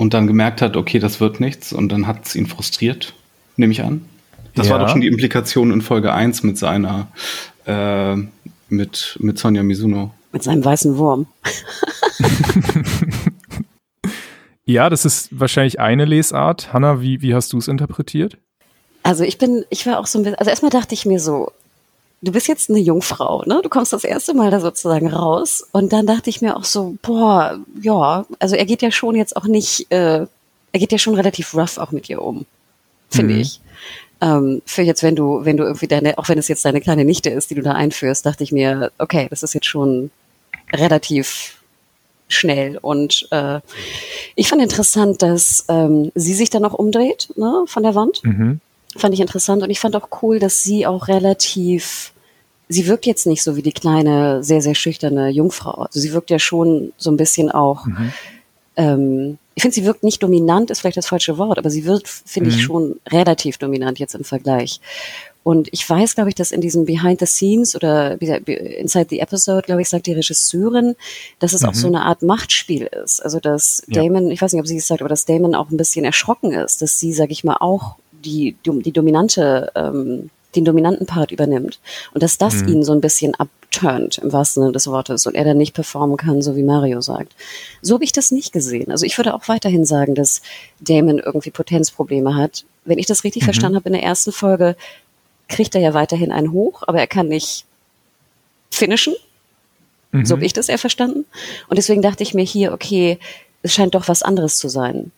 und dann gemerkt hat, okay, das wird nichts und dann hat es ihn frustriert, nehme ich an. Das ja. war doch schon die Implikation in Folge 1 mit seiner, äh, mit, mit Sonja Mizuno. Mit seinem weißen Wurm. [LAUGHS] [LAUGHS] ja, das ist wahrscheinlich eine Lesart. Hanna, wie, wie hast du es interpretiert? Also ich bin, ich war auch so ein bisschen, also erstmal dachte ich mir so, du bist jetzt eine Jungfrau, ne? Du kommst das erste Mal da sozusagen raus. Und dann dachte ich mir auch so, boah, ja, also er geht ja schon jetzt auch nicht, äh, er geht ja schon relativ rough auch mit ihr um, finde mhm. ich. Ähm, für jetzt, wenn du, wenn du irgendwie deine, auch wenn es jetzt deine kleine Nichte ist, die du da einführst, dachte ich mir, okay, das ist jetzt schon relativ schnell. Und äh, ich fand interessant, dass ähm, sie sich dann noch umdreht ne, von der Wand. Mhm. Fand ich interessant. Und ich fand auch cool, dass sie auch relativ, sie wirkt jetzt nicht so wie die kleine, sehr, sehr schüchterne Jungfrau. Also sie wirkt ja schon so ein bisschen auch, mhm. ähm, ich finde, sie wirkt nicht dominant, ist vielleicht das falsche Wort, aber sie wird, finde mhm. ich, schon relativ dominant jetzt im Vergleich. Und ich weiß, glaube ich, dass in diesem Behind the Scenes oder Inside the Episode, glaube ich, sagt die Regisseurin, dass es mhm. auch so eine Art Machtspiel ist. Also dass ja. Damon, ich weiß nicht, ob sie es sagt, aber dass Damon auch ein bisschen erschrocken ist, dass sie, sage ich mal, auch die, die dominante, ähm, den dominanten Part übernimmt. Und dass das mhm. ihn so ein bisschen abturnt, im wahrsten Sinne des Wortes, und er dann nicht performen kann, so wie Mario sagt. So habe ich das nicht gesehen. Also ich würde auch weiterhin sagen, dass Damon irgendwie Potenzprobleme hat. Wenn ich das richtig mhm. verstanden habe in der ersten Folge, kriegt er ja weiterhin einen hoch, aber er kann nicht finishen. Mhm. So habe ich das eher verstanden. Und deswegen dachte ich mir hier, okay, es scheint doch was anderes zu sein.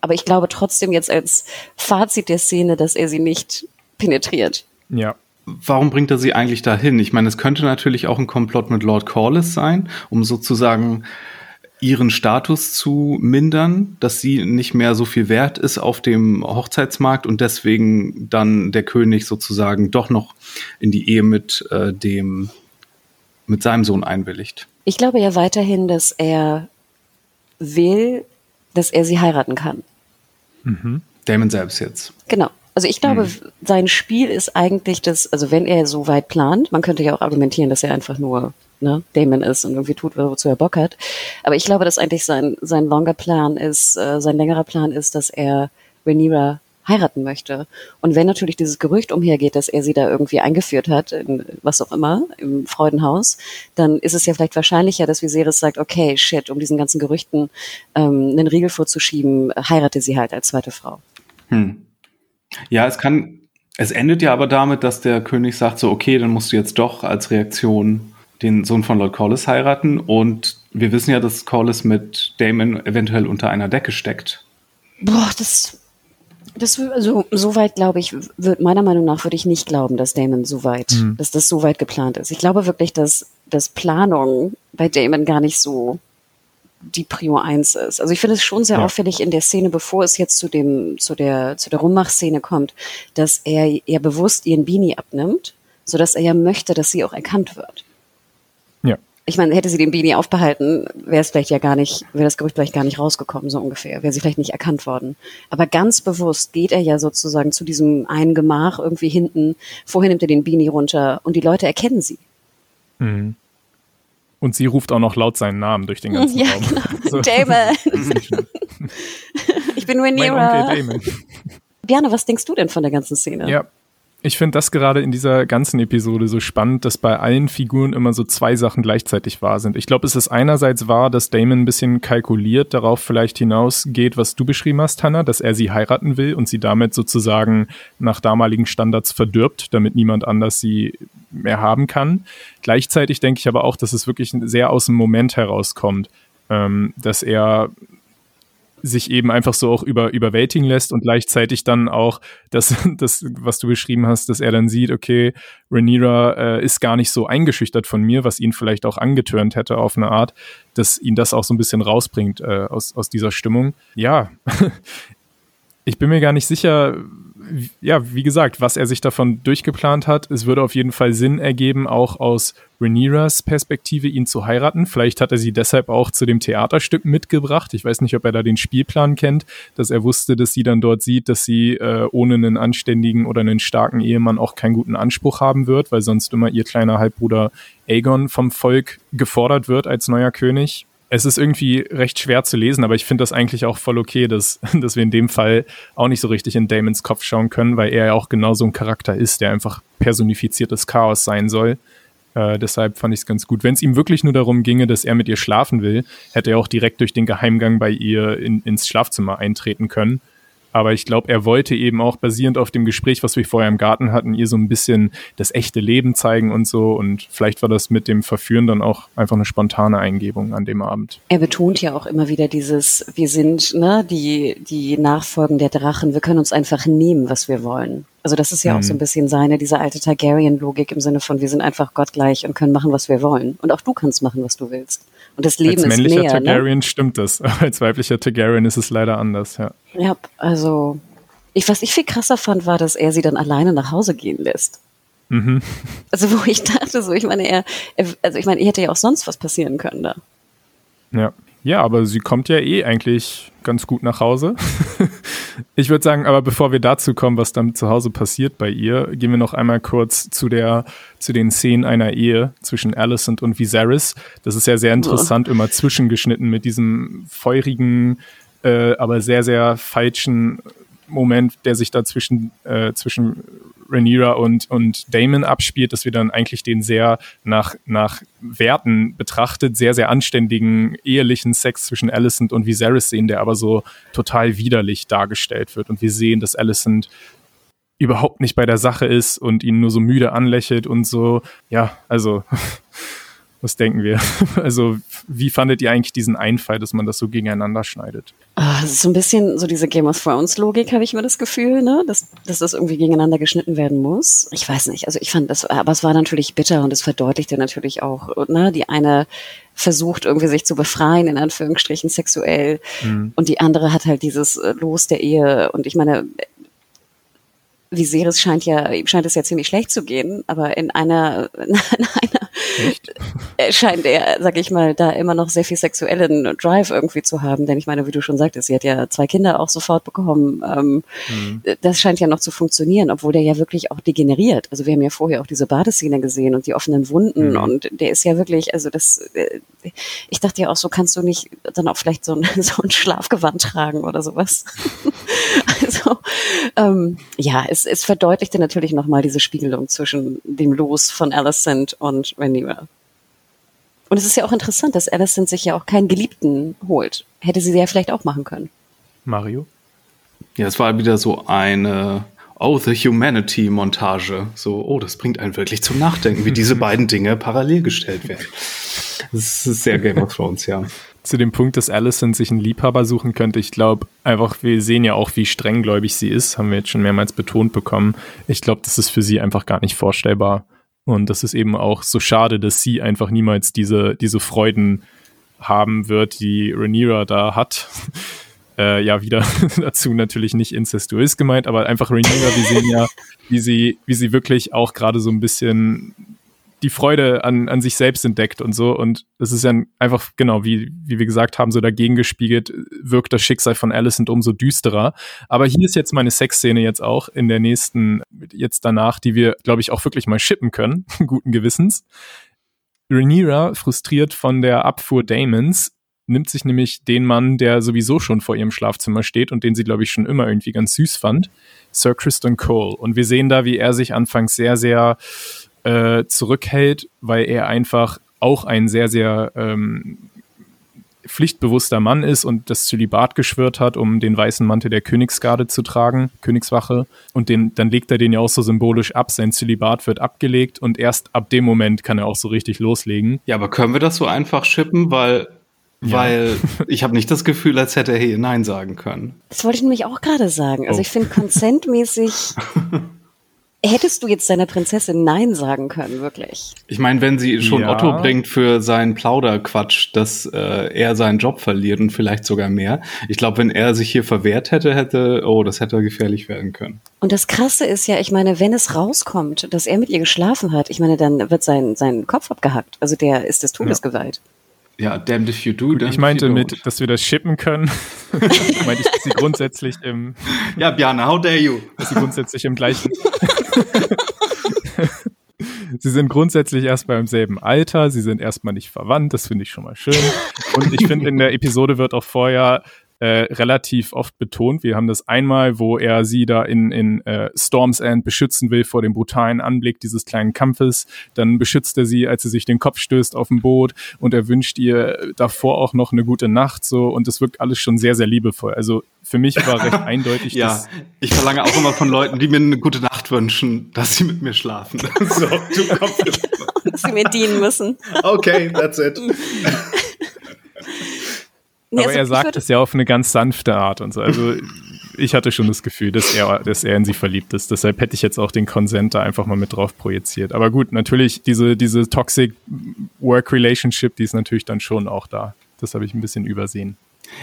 Aber ich glaube trotzdem jetzt als Fazit der Szene, dass er sie nicht penetriert. Ja. Warum bringt er sie eigentlich dahin? Ich meine, es könnte natürlich auch ein Komplott mit Lord Corliss sein, um sozusagen ihren Status zu mindern, dass sie nicht mehr so viel wert ist auf dem Hochzeitsmarkt und deswegen dann der König sozusagen doch noch in die Ehe mit äh, dem mit seinem Sohn einwilligt. Ich glaube ja weiterhin, dass er will, dass er sie heiraten kann. Mhm. Damon selbst jetzt. Genau. Also ich glaube, mhm. sein Spiel ist eigentlich das, also wenn er so weit plant, man könnte ja auch argumentieren, dass er einfach nur ne, Damon ist und irgendwie tut, wozu er Bock hat. Aber ich glaube, dass eigentlich sein, sein longer Plan ist, äh, sein längerer Plan ist, dass er Rhaenyra heiraten möchte. Und wenn natürlich dieses Gerücht umhergeht, dass er sie da irgendwie eingeführt hat, in was auch immer, im Freudenhaus, dann ist es ja vielleicht wahrscheinlicher, dass Viserys sagt, okay, shit, um diesen ganzen Gerüchten ähm, einen Riegel vorzuschieben, heirate sie halt als zweite Frau. Hm. Ja, es kann, es endet ja aber damit, dass der König sagt so, okay, dann musst du jetzt doch als Reaktion den Sohn von Lord Corliss heiraten. Und wir wissen ja, dass Corliss mit Damon eventuell unter einer Decke steckt. Boah, das, das also so weit glaube ich, wird meiner Meinung nach würde ich nicht glauben, dass Damon so weit, mhm. dass das so weit geplant ist. Ich glaube wirklich, dass, dass Planung bei Damon gar nicht so die Prio 1 ist. Also ich finde es schon sehr ja. auffällig in der Szene, bevor es jetzt zu dem, zu der, zu der Rummach-Szene kommt, dass er ihr bewusst ihren Beanie abnimmt, sodass er ja möchte, dass sie auch erkannt wird ich meine, hätte sie den Beanie aufbehalten, wäre es vielleicht ja gar nicht, wäre das Gerücht vielleicht gar nicht rausgekommen, so ungefähr. Wäre sie vielleicht nicht erkannt worden. Aber ganz bewusst geht er ja sozusagen zu diesem einen Gemach irgendwie hinten. Vorher nimmt er den Beanie runter und die Leute erkennen sie. Mhm. Und sie ruft auch noch laut seinen Namen durch den ganzen [LAUGHS] ja, Raum. Genau. [LAUGHS] So. Damon. [LAUGHS] ich bin Rhaenyra. Björn, was denkst du denn von der ganzen Szene? Ja, ich finde das gerade in dieser ganzen Episode so spannend, dass bei allen Figuren immer so zwei Sachen gleichzeitig wahr sind. Ich glaube, es ist einerseits wahr, dass Damon ein bisschen kalkuliert darauf vielleicht hinausgeht, was du beschrieben hast, Hannah, dass er sie heiraten will und sie damit sozusagen nach damaligen Standards verdirbt, damit niemand anders sie mehr haben kann. Gleichzeitig denke ich aber auch, dass es wirklich sehr aus dem Moment herauskommt, ähm, dass er sich eben einfach so auch über, überwältigen lässt und gleichzeitig dann auch das, [LAUGHS] das, was du beschrieben hast, dass er dann sieht, okay, Rhaenyra äh, ist gar nicht so eingeschüchtert von mir, was ihn vielleicht auch angetörnt hätte auf eine Art, dass ihn das auch so ein bisschen rausbringt äh, aus, aus dieser Stimmung. Ja, [LAUGHS] ich bin mir gar nicht sicher, ja, wie gesagt, was er sich davon durchgeplant hat. Es würde auf jeden Fall Sinn ergeben, auch aus Rhaenyras Perspektive ihn zu heiraten. Vielleicht hat er sie deshalb auch zu dem Theaterstück mitgebracht. Ich weiß nicht, ob er da den Spielplan kennt, dass er wusste, dass sie dann dort sieht, dass sie äh, ohne einen anständigen oder einen starken Ehemann auch keinen guten Anspruch haben wird, weil sonst immer ihr kleiner Halbbruder Aegon vom Volk gefordert wird als neuer König es ist irgendwie recht schwer zu lesen, aber ich finde das eigentlich auch voll okay, dass, [LAUGHS] dass wir in dem Fall auch nicht so richtig in Damons Kopf schauen können, weil er ja auch genau so ein Charakter ist, der einfach personifiziertes Chaos sein soll. Äh, deshalb fand ich es ganz gut. Wenn es ihm wirklich nur darum ginge, dass er mit ihr schlafen will, hätte er auch direkt durch den Geheimgang bei ihr in, ins Schlafzimmer eintreten können aber ich glaube, er wollte eben auch basierend auf dem Gespräch, was wir vorher im Garten hatten, ihr so ein bisschen das echte Leben zeigen und so. Und vielleicht war das mit dem Verführen dann auch einfach eine spontane Eingebung an dem Abend. Er betont ja auch immer wieder dieses, wir sind ne, die, die Nachfolgen der Drachen, wir können uns einfach nehmen, was wir wollen. Also das ist ja mhm. auch so ein mhm. bisschen seine, diese alte Targaryen-Logik im Sinne von, wir sind einfach gottgleich und können machen, was wir wollen. Und auch du kannst machen, was du willst. Und das Leben als männlicher ist mehr. Targaryen ne? stimmt das, [LAUGHS] aber als weiblicher Targaryen ist es leider anders, ja. Ja, also ich, was ich viel krasser fand, war, dass er sie dann alleine nach Hause gehen lässt. Mhm. Also wo ich dachte, so, ich meine, er, er also ich meine, er hätte ja auch sonst was passieren können da. Ja. Ja, aber sie kommt ja eh eigentlich ganz gut nach Hause. [LAUGHS] ich würde sagen, aber bevor wir dazu kommen, was dann zu Hause passiert bei ihr, gehen wir noch einmal kurz zu der, zu den Szenen einer Ehe zwischen Alicent und Viserys. Das ist ja sehr interessant, immer zwischengeschnitten mit diesem feurigen, äh, aber sehr, sehr falschen Moment, der sich da zwischen, äh, zwischen Rhaenyra und, und Damon abspielt, dass wir dann eigentlich den sehr nach, nach Werten betrachtet, sehr, sehr anständigen ehelichen Sex zwischen Alicent und Viserys sehen, der aber so total widerlich dargestellt wird. Und wir sehen, dass Alicent überhaupt nicht bei der Sache ist und ihn nur so müde anlächelt und so. Ja, also [LAUGHS] Was denken wir? [LAUGHS] Also, wie fandet ihr eigentlich diesen Einfall, dass man das so gegeneinander schneidet? Ah, das ist so ein bisschen so diese Game of Thrones Logik, habe ich mir das Gefühl, ne? dass, dass das irgendwie gegeneinander geschnitten werden muss. Ich weiß nicht, also ich fand das, aber es war natürlich bitter und es verdeutlichte natürlich auch, ne? die eine versucht irgendwie sich zu befreien, in Anführungsstrichen sexuell. Mhm. Und die andere hat halt dieses äh, Los der Ehe. Und ich meine, Viserys scheint ja, ihm scheint es ja ziemlich schlecht zu gehen, aber in einer, [LAUGHS] in einer Echt? scheint er, sag ich mal, da immer noch sehr viel sexuellen Drive irgendwie zu haben. Denn ich meine, wie du schon sagtest, sie hat ja zwei Kinder auch sofort bekommen. Ähm, mhm. Das scheint ja noch zu funktionieren, obwohl der ja wirklich auch degeneriert. Also wir haben ja vorher auch diese Badeszene gesehen und die offenen Wunden mhm. und der ist ja wirklich, also das, äh, ich dachte ja auch, so kannst du nicht dann auch vielleicht so ein, [LAUGHS] so ein Schlafgewand tragen oder sowas. [LAUGHS] also ähm, ja, es, es verdeutlichte natürlich nochmal diese Spiegelung zwischen dem Los von Alicent und Rhaenyra. Und es ist ja auch interessant, dass Alicent sich ja auch keinen Geliebten holt. Hätte sie ja vielleicht auch machen können. Mario? Ja, es war wieder so eine Oh, the Humanity-Montage. So, oh, das bringt einen wirklich zum Nachdenken, wie diese [LAUGHS] beiden Dinge parallel gestellt werden. Das ist sehr Game of Thrones, ja zu dem Punkt, dass Allison sich einen Liebhaber suchen könnte. Ich glaube einfach, wir sehen ja auch, wie strenggläubig sie ist, haben wir jetzt schon mehrmals betont bekommen. Ich glaube, das ist für sie einfach gar nicht vorstellbar. Und das ist eben auch so schade, dass sie einfach niemals diese, diese Freuden haben wird, die Rhaenyra da hat. [LAUGHS] Äh, ja, wieder [LAUGHS] dazu natürlich nicht incestuös gemeint, aber einfach Rhaenyra, wir sehen ja, wie sie, wie sie wirklich auch gerade so ein bisschen die Freude an, an sich selbst entdeckt und so. Und es ist ja einfach, genau, wie, wie wir gesagt haben, so dagegen gespiegelt, wirkt das Schicksal von Alicent umso düsterer. Aber hier ist jetzt meine Sexszene jetzt auch in der nächsten, jetzt danach, die wir, glaube ich, auch wirklich mal shippen können, [LAUGHS] guten Gewissens. Rhaenyra, frustriert von der Abfuhr Damons, nimmt sich nämlich den Mann, der sowieso schon vor ihrem Schlafzimmer steht und den sie, glaube ich, schon immer irgendwie ganz süß fand, Sir Kristen Cole. Und wir sehen da, wie er sich anfangs sehr, sehr äh, zurückhält, weil er einfach auch ein sehr, sehr ähm, pflichtbewusster Mann ist und das Zölibat geschwört hat, um den weißen Mantel der Königsgarde zu tragen, Königswache. Und den, dann legt er den ja auch so symbolisch ab. Sein Zölibat wird abgelegt und erst ab dem Moment kann er auch so richtig loslegen. Ja, aber können wir das so einfach schippen, weil ja. Weil [LAUGHS] ich habe nicht das Gefühl, als hätte er hier Nein sagen können. Das wollte ich nämlich auch gerade sagen. Also oh. ich finde konsentmäßig [LAUGHS] hättest du jetzt deiner Prinzessin Nein sagen können, wirklich? Ich meine, wenn sie schon ja. Otto bringt für seinen Plauderquatsch, dass äh, er seinen Job verliert und vielleicht sogar mehr. Ich glaube, wenn er sich hier verwehrt hätte, hätte, oh, das hätte gefährlich werden können. Und das Krasse ist ja, ich meine, wenn es rauskommt, dass er mit ihr geschlafen hat, ich meine, dann wird sein, sein Kopf abgehackt. Also der ist des Todes ja. geweiht. Ja, damned if you do. Damned ich meinte mit, dass wir das shippen können. meinte [LAUGHS] ich, dass sie grundsätzlich im. Ja, Bjana, how dare you? Dass sie grundsätzlich im gleichen. [LAUGHS] [LAUGHS] sie sind grundsätzlich erstmal im selben Alter, sie sind erstmal nicht verwandt, das finde ich schon mal schön. Und ich finde, in der Episode wird auch vorher äh, relativ oft betont. Wir haben das einmal, wo er sie da in, in äh, Storm's End beschützen will vor dem brutalen Anblick dieses kleinen Kampfes. Dann beschützt er sie, als sie sich den Kopf stößt auf dem Boot und er wünscht ihr davor auch noch eine gute Nacht so und das wirkt alles schon sehr, sehr liebevoll. Also für mich war recht [LAUGHS] eindeutig, ja, dass ich verlange auch immer von Leuten, die mir eine gute Nacht wünschen, dass sie mit mir schlafen. [LAUGHS] so, du Kopf. dass sie mir dienen müssen. Okay, that's it. [LAUGHS] Nee, Aber also er sagt es ja auf eine ganz sanfte Art und so. Also [LAUGHS] ich hatte schon das Gefühl, dass er, dass er in sie verliebt ist. Deshalb hätte ich jetzt auch den Consent da einfach mal mit drauf projiziert. Aber gut, natürlich, diese, diese Toxic Work Relationship, die ist natürlich dann schon auch da. Das habe ich ein bisschen übersehen.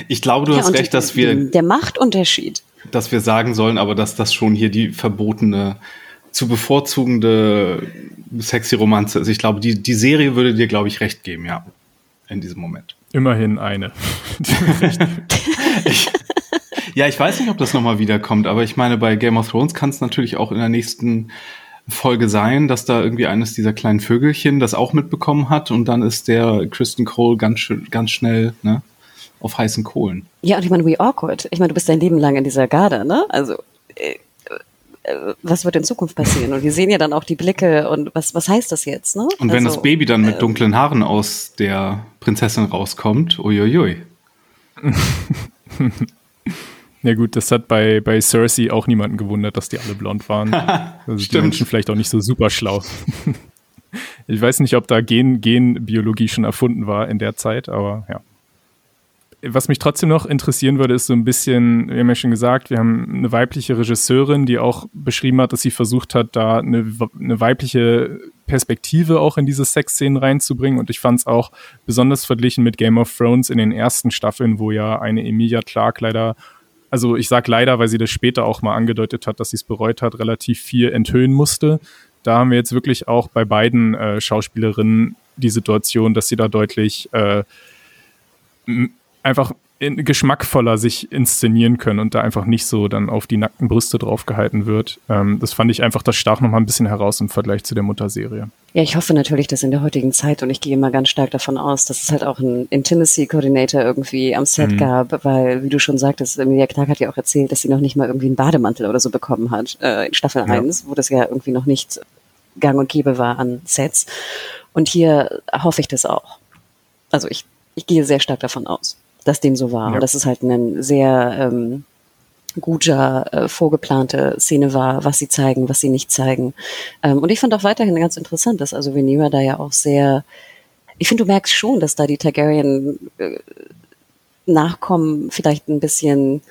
Ich glaube, du ja, hast recht, dass wir. Der Machtunterschied. Dass wir sagen sollen, aber dass das schon hier die verbotene, zu bevorzugende sexy Romanze ist. Ich glaube, die, die Serie würde dir, glaube ich, recht geben, ja. In diesem Moment. Immerhin eine. [LAUGHS] ich, ja, ich weiß nicht, ob das nochmal wiederkommt, aber ich meine, bei Game of Thrones kann es natürlich auch in der nächsten Folge sein, dass da irgendwie eines dieser kleinen Vögelchen das auch mitbekommen hat und dann ist der Kristen Cole ganz, ganz schnell ne, auf heißen Kohlen. Ja, und ich meine, we awkward. Ich meine, du bist dein Leben lang in dieser Garde, ne? Also äh, äh, was wird in Zukunft passieren? Und wir sehen ja dann auch die Blicke und was, was heißt das jetzt? Ne? Und wenn also, das Baby dann mit äh, dunklen Haaren aus der Prinzessin rauskommt, uiuiui. [LAUGHS] Ja gut, das hat bei, bei Cersei auch niemanden gewundert, dass die alle blond waren. [LAUGHS] also Stimmt. die Menschen vielleicht auch nicht so super schlau. [LAUGHS] ich weiß nicht, ob da Gen, Genbiologie schon erfunden war in der Zeit, aber ja was mich trotzdem noch interessieren würde, ist so ein bisschen, wir haben ja schon gesagt, wir haben eine weibliche Regisseurin, die auch beschrieben hat, dass sie versucht hat, da eine, eine weibliche Perspektive auch in diese Sexszenen reinzubringen. Und ich fand es auch besonders verglichen mit Game of Thrones in den ersten Staffeln, wo ja eine Emilia Clark leider, also ich sag leider, weil sie das später auch mal angedeutet hat, dass sie es bereut hat, relativ viel enthüllen musste. Da haben wir jetzt wirklich auch bei beiden äh, Schauspielerinnen die Situation, dass sie da deutlich äh, einfach in, geschmackvoller sich inszenieren können und da einfach nicht so dann auf die nackten Brüste draufgehalten wird. Ähm, das fand ich einfach, das stach noch mal ein bisschen heraus im Vergleich zu der Mutterserie. Ja, ich hoffe natürlich, dass in der heutigen Zeit, und ich gehe immer ganz stark davon aus, dass es halt auch einen Intimacy Coordinator irgendwie am Set mhm. gab, weil, wie du schon sagtest, Emilia Clark hat ja auch erzählt, dass sie noch nicht mal irgendwie einen Bademantel oder so bekommen hat, äh, in Staffel ja. 1, wo das ja irgendwie noch nicht gang und gäbe war an Sets. Und hier hoffe ich das auch. Also ich, ich gehe sehr stark davon aus dass dem so war. Ja. Und dass es halt eine sehr ähm, guter, äh, vorgeplante Szene war, was sie zeigen, was sie nicht zeigen. Ähm, und ich fand auch weiterhin ganz interessant, dass also Venera da ja auch sehr, ich finde, du merkst schon, dass da die Targaryen äh, Nachkommen vielleicht ein bisschen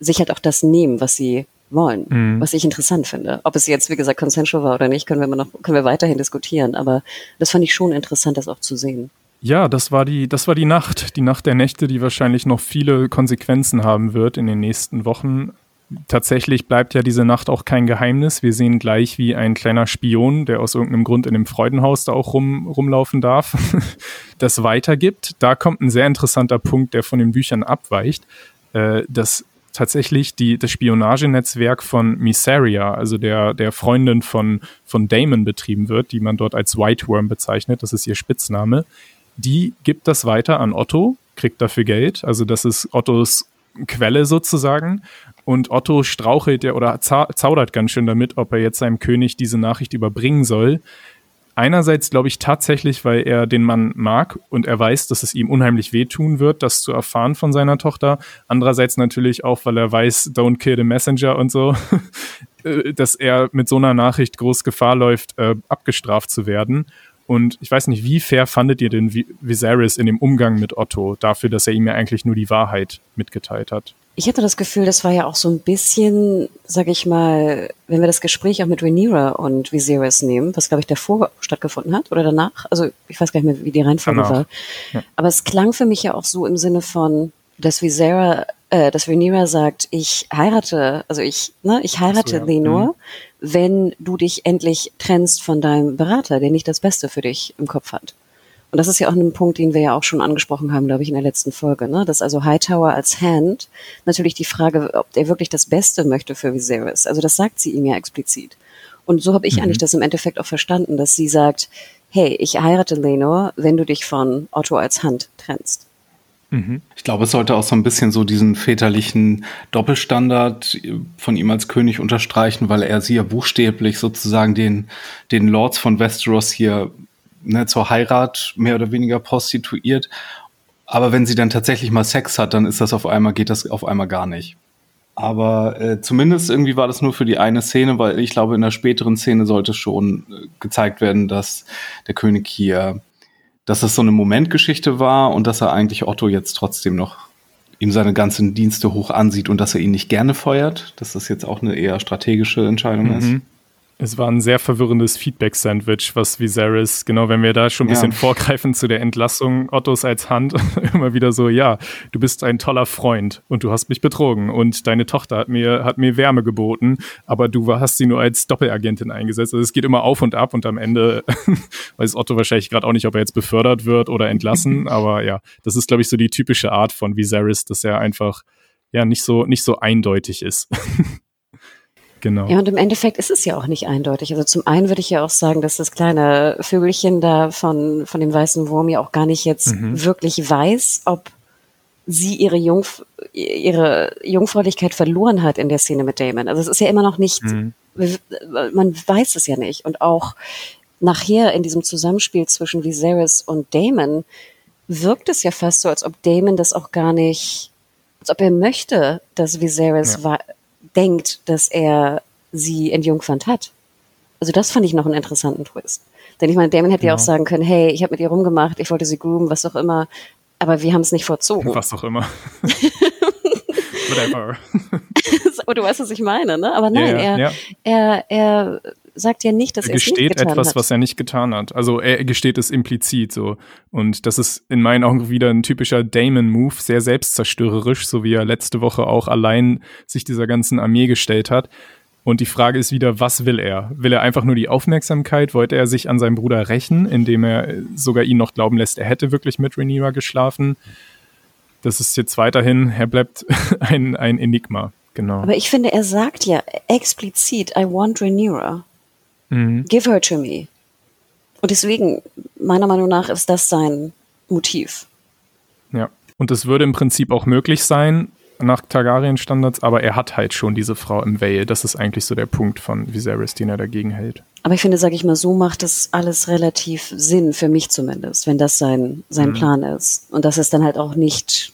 sich halt auch das nehmen, was sie wollen, mhm. was ich interessant finde. Ob es jetzt, wie gesagt, consensual war oder nicht, können wir immer noch, können wir weiterhin diskutieren. Aber das fand ich schon interessant, das auch zu sehen. Ja, das war die, das war die Nacht, die Nacht der Nächte, die wahrscheinlich noch viele Konsequenzen haben wird in den nächsten Wochen. Tatsächlich bleibt ja diese Nacht auch kein Geheimnis. Wir sehen gleich, wie ein kleiner Spion, der aus irgendeinem Grund in dem Freudenhaus da auch rum, rumlaufen darf, [LAUGHS] das weitergibt. Da kommt ein sehr interessanter Punkt, der von den Büchern abweicht, äh, dass tatsächlich die, das Spionagenetzwerk von Miseria, also der, der Freundin von, von Damon betrieben wird, die man dort als White Worm bezeichnet, das ist ihr Spitzname die gibt das weiter an Otto, kriegt dafür Geld. Also das ist Ottos Quelle sozusagen. Und Otto strauchelt ja oder zaudert ganz schön damit, ob er jetzt seinem König diese Nachricht überbringen soll. Einerseits glaube ich tatsächlich, weil er den Mann mag und er weiß, dass es ihm unheimlich wehtun wird, das zu erfahren von seiner Tochter. Andererseits natürlich auch, weil er weiß, don't kill the messenger und so, [LAUGHS] äh, dass er mit so einer Nachricht groß Gefahr läuft, äh, abgestraft zu werden. Und ich weiß nicht, wie fair fandet ihr den Viserys in dem Umgang mit Otto dafür, dass er ihm ja eigentlich nur die Wahrheit mitgeteilt hat? Ich hatte das Gefühl, das war ja auch so ein bisschen, sag ich mal, wenn wir das Gespräch auch mit Rhaenyra und Viserys nehmen, was glaube ich davor stattgefunden hat oder danach, also ich weiß gar nicht mehr, wie die Reihenfolge danach. war. Ja. Aber es klang für mich ja auch so im Sinne von, dass Visera, äh, dass Rhaenyra sagt, ich heirate, also ich, ne, ich heirate so, ja. Lenor, mhm wenn du dich endlich trennst von deinem Berater, der nicht das Beste für dich im Kopf hat. Und das ist ja auch ein Punkt, den wir ja auch schon angesprochen haben, glaube ich, in der letzten Folge, ne? Dass also Hightower als Hand natürlich die Frage, ob er wirklich das Beste möchte für Viserys. Also das sagt sie ihm ja explizit. Und so habe ich mhm. eigentlich das im Endeffekt auch verstanden, dass sie sagt, hey, ich heirate Lenor, wenn du dich von Otto als Hand trennst. Mhm. Ich glaube, es sollte auch so ein bisschen so diesen väterlichen Doppelstandard von ihm als König unterstreichen, weil er sie ja buchstäblich sozusagen den, den Lords von Westeros hier ne, zur Heirat mehr oder weniger prostituiert. Aber wenn sie dann tatsächlich mal Sex hat, dann ist das auf einmal, geht das auf einmal gar nicht. Aber äh, zumindest irgendwie war das nur für die eine Szene, weil ich glaube, in der späteren Szene sollte schon äh, gezeigt werden, dass der König hier dass das so eine Momentgeschichte war und dass er eigentlich Otto jetzt trotzdem noch ihm seine ganzen Dienste hoch ansieht und dass er ihn nicht gerne feuert, dass das jetzt auch eine eher strategische Entscheidung mhm. ist. Es war ein sehr verwirrendes Feedback-Sandwich, was Viserys, genau, wenn wir da schon ein bisschen ja. vorgreifen zu der Entlassung Ottos als Hand, [LAUGHS] immer wieder so, ja, du bist ein toller Freund und du hast mich betrogen und deine Tochter hat mir, hat mir Wärme geboten, aber du hast sie nur als Doppelagentin eingesetzt. Also es geht immer auf und ab und am Ende [LAUGHS] weiß Otto wahrscheinlich gerade auch nicht, ob er jetzt befördert wird oder entlassen, [LAUGHS] aber ja, das ist, glaube ich, so die typische Art von Viserys, dass er einfach ja nicht so, nicht so eindeutig ist. Genau. Ja, und im Endeffekt ist es ja auch nicht eindeutig. Also zum einen würde ich ja auch sagen, dass das kleine Vögelchen da von, von dem weißen Wurm ja auch gar nicht jetzt mhm. wirklich weiß, ob sie ihre, Jungf ihre Jungfräulichkeit verloren hat in der Szene mit Damon. Also es ist ja immer noch nicht, mhm. man weiß es ja nicht. Und auch nachher in diesem Zusammenspiel zwischen Viserys und Damon wirkt es ja fast so, als ob Damon das auch gar nicht, als ob er möchte, dass Viserys ja denkt, dass er sie entjungfernt hat. Also das fand ich noch einen interessanten Twist. Denn ich meine, Damon hätte ja, ja auch sagen können, hey, ich habe mit ihr rumgemacht, ich wollte sie groomen, was auch immer, aber wir haben es nicht vorzogen. Was auch immer. [LAUGHS] Whatever. [LAUGHS] oh, du weißt, was ich meine, ne? Aber nein, ja. er, er, er sagt ja nicht, dass er, er es nicht getan etwas, hat. was er nicht getan hat. Also er gesteht es implizit so. Und das ist in meinen Augen wieder ein typischer Damon-Move, sehr selbstzerstörerisch, so wie er letzte Woche auch allein sich dieser ganzen Armee gestellt hat. Und die Frage ist wieder, was will er? Will er einfach nur die Aufmerksamkeit? Wollte er sich an seinem Bruder rächen, indem er sogar ihn noch glauben lässt, er hätte wirklich mit Rhaenyra geschlafen? Das ist jetzt weiterhin, er bleibt [LAUGHS] ein, ein Enigma. Genau. Aber ich finde, er sagt ja explizit, I want Rhaenyra. Mhm. Give her to me. Und deswegen, meiner Meinung nach, ist das sein Motiv. Ja. Und es würde im Prinzip auch möglich sein, nach Targaryen-Standards, aber er hat halt schon diese Frau im Vale. Das ist eigentlich so der Punkt von Viserys, den er dagegen hält. Aber ich finde, sage ich mal, so macht das alles relativ Sinn, für mich zumindest, wenn das sein, sein mhm. Plan ist. Und dass es dann halt auch nicht,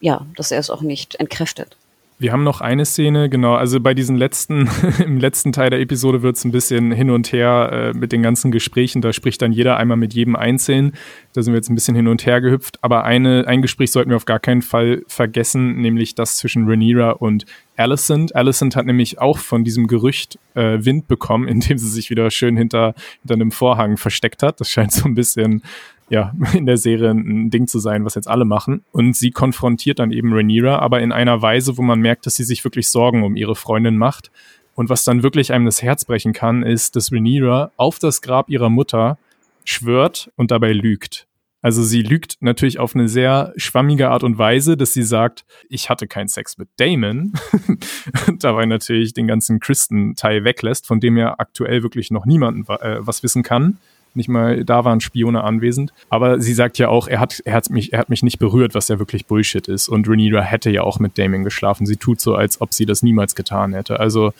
ja, dass er es auch nicht entkräftet. Wir haben noch eine Szene, genau, also bei diesen letzten, [LAUGHS] im letzten Teil der Episode wird es ein bisschen hin und her äh, mit den ganzen Gesprächen. Da spricht dann jeder einmal mit jedem Einzelnen. Da sind wir jetzt ein bisschen hin und her gehüpft. Aber eine, ein Gespräch sollten wir auf gar keinen Fall vergessen, nämlich das zwischen Rhaenyra und Alicent. Alicent hat nämlich auch von diesem Gerücht äh, Wind bekommen, [LAUGHS] indem sie sich wieder schön hinter, hinter einem Vorhang versteckt hat. Das scheint so ein bisschen ja, [LAUGHS] in der Serie ein Ding zu sein, was jetzt alle machen. Und sie konfrontiert dann eben Rhaenyra, aber in einer Weise, wo man merkt, dass sie sich wirklich Sorgen um ihre Freundin macht. Und was dann wirklich einem das Herz brechen kann, ist, dass Rhaenyra auf das Grab ihrer Mutter schwört und dabei lügt. Also sie lügt natürlich auf eine sehr schwammige Art und Weise, dass sie sagt, ich hatte keinen Sex mit Damon, [LAUGHS] dabei natürlich den ganzen Christen-Teil weglässt, von dem ja aktuell wirklich noch niemand äh, was wissen kann nicht mal da waren Spione anwesend. Aber sie sagt ja auch, er hat, er hat mich, er hat mich nicht berührt, was ja wirklich Bullshit ist. Und Rhaenyra hätte ja auch mit Damon geschlafen. Sie tut so, als ob sie das niemals getan hätte. Also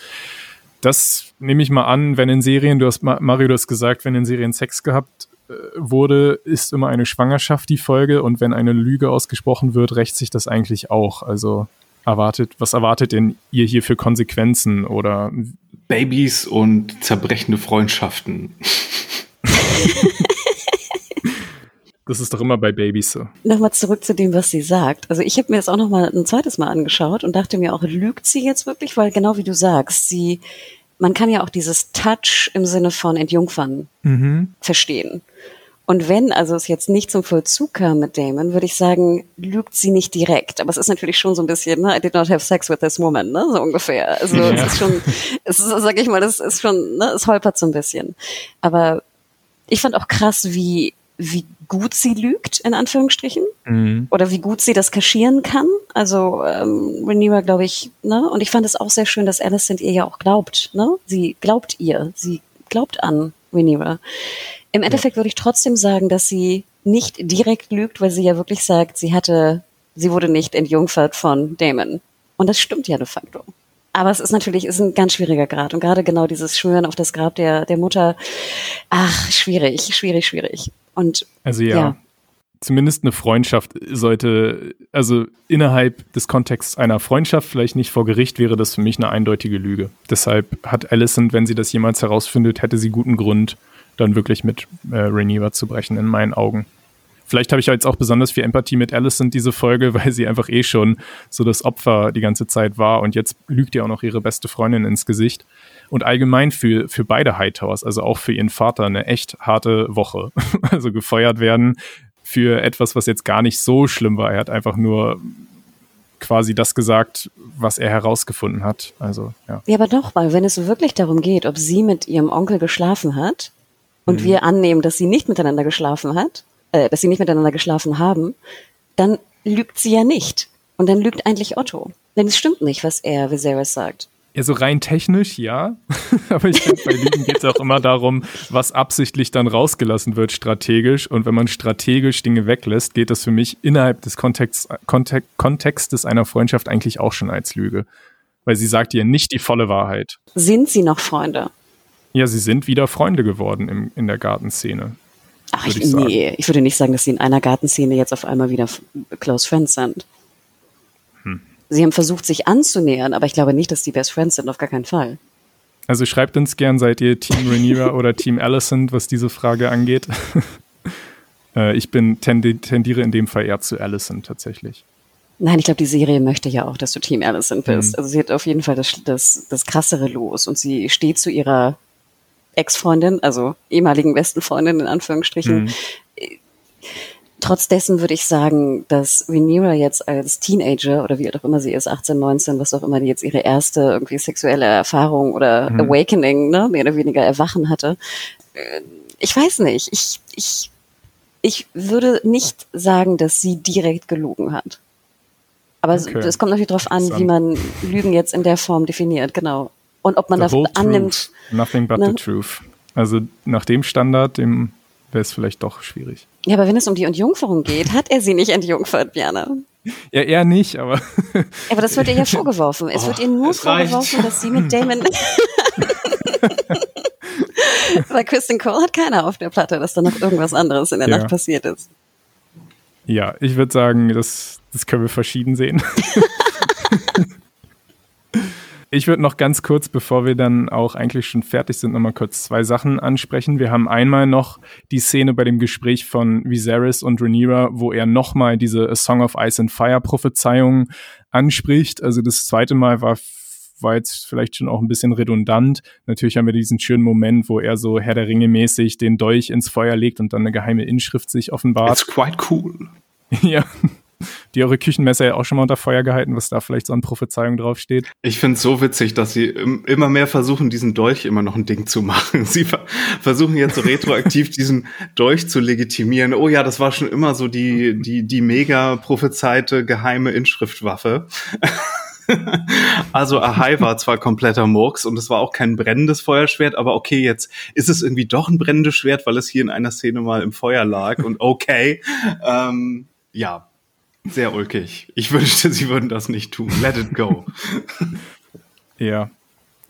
das nehme ich mal an, wenn in Serien, du hast Mario, du hast gesagt, wenn in Serien Sex gehabt äh, wurde, ist immer eine Schwangerschaft die Folge und wenn eine Lüge ausgesprochen wird, rächt sich das eigentlich auch. Also erwartet, was erwartet denn ihr hier für Konsequenzen oder Babys und zerbrechende Freundschaften. [LAUGHS] Das ist doch immer bei Babys so. Nochmal zurück zu dem, was sie sagt. Also ich habe mir das auch nochmal ein zweites Mal angeschaut und dachte mir auch, lügt sie jetzt wirklich? Weil genau wie du sagst, sie, man kann ja auch dieses Touch im Sinne von Entjungfern mhm. verstehen. Und wenn also es jetzt nicht zum Vollzug kam mit Damon, würde ich sagen, lügt sie nicht direkt. Aber es ist natürlich schon so ein bisschen, ne, I did not have sex with this woman, ne, so ungefähr. Also ja. es ist schon, es ist, sag ich mal, das ist schon, ne, es holpert so ein bisschen. Aber ich fand auch krass, wie, wie gut sie lügt, in Anführungsstrichen. Mhm. Oder wie gut sie das kaschieren kann. Also ähm, Rhaenyra, glaube ich, ne? Und ich fand es auch sehr schön, dass Alicent ihr ja auch glaubt, ne? Sie glaubt ihr. Sie glaubt an Rhaenyra. Im Endeffekt ja. würde ich trotzdem sagen, dass sie nicht direkt lügt, weil sie ja wirklich sagt, sie hatte, sie wurde nicht entjungfert von Damon. Und das stimmt ja de facto. Aber es ist natürlich ist ein ganz schwieriger Grad. Und gerade genau dieses Schwören auf das Grab der, der Mutter, ach, schwierig, schwierig, schwierig. Und also ja, ja. Zumindest eine Freundschaft sollte, also innerhalb des Kontexts einer Freundschaft, vielleicht nicht vor Gericht, wäre das für mich eine eindeutige Lüge. Deshalb hat Alicent, wenn sie das jemals herausfindet, hätte sie guten Grund, dann wirklich mit äh, Rhaenyra zu brechen, in meinen Augen. Vielleicht habe ich jetzt auch besonders viel Empathie mit Alicent diese Folge, [LAUGHS] weil sie einfach eh schon so das Opfer die ganze Zeit war und jetzt lügt ihr auch noch ihre beste Freundin ins Gesicht. Und allgemein für, für beide Hightowers, also auch für ihren Vater, eine echt harte Woche. [LAUGHS] Also gefeuert werden für etwas, was jetzt gar nicht so schlimm war. Er hat einfach nur quasi das gesagt, was er herausgefunden hat. Also, ja. Ja, aber doch, weil wenn es wirklich darum geht, ob sie mit ihrem Onkel geschlafen hat und mhm. wir annehmen, dass sie nicht miteinander geschlafen hat, äh, dass sie nicht miteinander geschlafen haben, dann lügt sie ja nicht. Und dann lügt eigentlich Otto. Denn es stimmt nicht, was er Viserys sagt. Ja, so rein technisch, ja. [LAUGHS] Aber ich finde, bei Lügen geht es auch immer darum, was absichtlich dann rausgelassen wird, strategisch. Und wenn man strategisch Dinge weglässt, geht das für mich innerhalb des Kontexts, Kontext, Kontextes einer Freundschaft eigentlich auch schon als Lüge. Weil sie sagt ihr nicht die volle Wahrheit. Sind sie noch Freunde? Ja, sie sind wieder Freunde geworden im, in der Gartenszene. Ach, ich, ich nee, ich würde nicht sagen, dass sie in einer Gartenszene jetzt auf einmal wieder Close Friends sind. Sie haben versucht, sich anzunähern, aber ich glaube nicht, dass die Best Friends sind, auf gar keinen Fall. Also schreibt uns gern, seid ihr Team Rhaenyra oder Team Allison, was diese Frage angeht. [LAUGHS] äh, ich bin tendiere in dem Fall eher zu Allison tatsächlich. Nein, ich glaube, die Serie möchte ja auch, dass du Team Allison bist. Mhm. Also sie hat auf jeden Fall das, das, das krassere Los und sie steht zu ihrer Ex-Freundin, also ehemaligen besten Freundin in Anführungsstrichen. Mhm trotz dessen würde ich sagen, dass Rhaenyra jetzt als Teenager oder wie auch immer sie ist, 18, 19, was auch immer, die jetzt ihre erste irgendwie sexuelle Erfahrung oder mhm. Awakening, ne, mehr oder weniger Erwachen hatte. Äh, ich weiß nicht. Ich, ich, ich würde nicht sagen, dass sie direkt gelogen hat. Aber okay. es, es kommt natürlich darauf an, wie man Lügen jetzt in der Form definiert, genau. Und ob man das annimmt. Truth. Nothing but ne? the truth. Also nach dem Standard, dem wäre es vielleicht doch schwierig. Ja, aber wenn es um die Entjungferung geht, hat er sie nicht entjungfert, Björn. Ja, er nicht, aber. aber das wird ihr ja vorgeworfen. Es oh, wird ihr nur vorgeworfen, reicht. dass sie mit Damon. [LAUGHS] Bei Kristen Cole hat keiner auf der Platte, dass da noch irgendwas anderes in der ja. Nacht passiert ist. Ja, ich würde sagen, das, das können wir verschieden sehen. [LAUGHS] Ich würde noch ganz kurz, bevor wir dann auch eigentlich schon fertig sind, nochmal kurz zwei Sachen ansprechen. Wir haben einmal noch die Szene bei dem Gespräch von Viserys und Rhaenyra, wo er nochmal diese A Song of Ice and Fire Prophezeiung anspricht. Also das zweite Mal war war jetzt vielleicht schon auch ein bisschen redundant. Natürlich haben wir diesen schönen Moment, wo er so Herr der Ringe mäßig den Dolch ins Feuer legt und dann eine geheime Inschrift sich offenbart. It's quite cool. [LAUGHS] ja die eure Küchenmesser ja auch schon mal unter Feuer gehalten, was da vielleicht so an Prophezeiung draufsteht. Ich finde es so witzig, dass sie immer mehr versuchen, diesen Dolch immer noch ein Ding zu machen. [LAUGHS] Sie versuchen jetzt so retroaktiv diesen Dolch zu legitimieren. Oh ja, das war schon immer so die, die, die mega prophezeite geheime Inschriftwaffe. [LAUGHS] also Ahai war zwar kompletter Murks und es war auch kein brennendes Feuerschwert, aber okay, jetzt ist es irgendwie doch ein brennendes Schwert, weil es hier in einer Szene mal im Feuer lag und okay, ähm, ja, sehr ulkig. Ich wünschte, sie würden das nicht tun. Let it go. ja.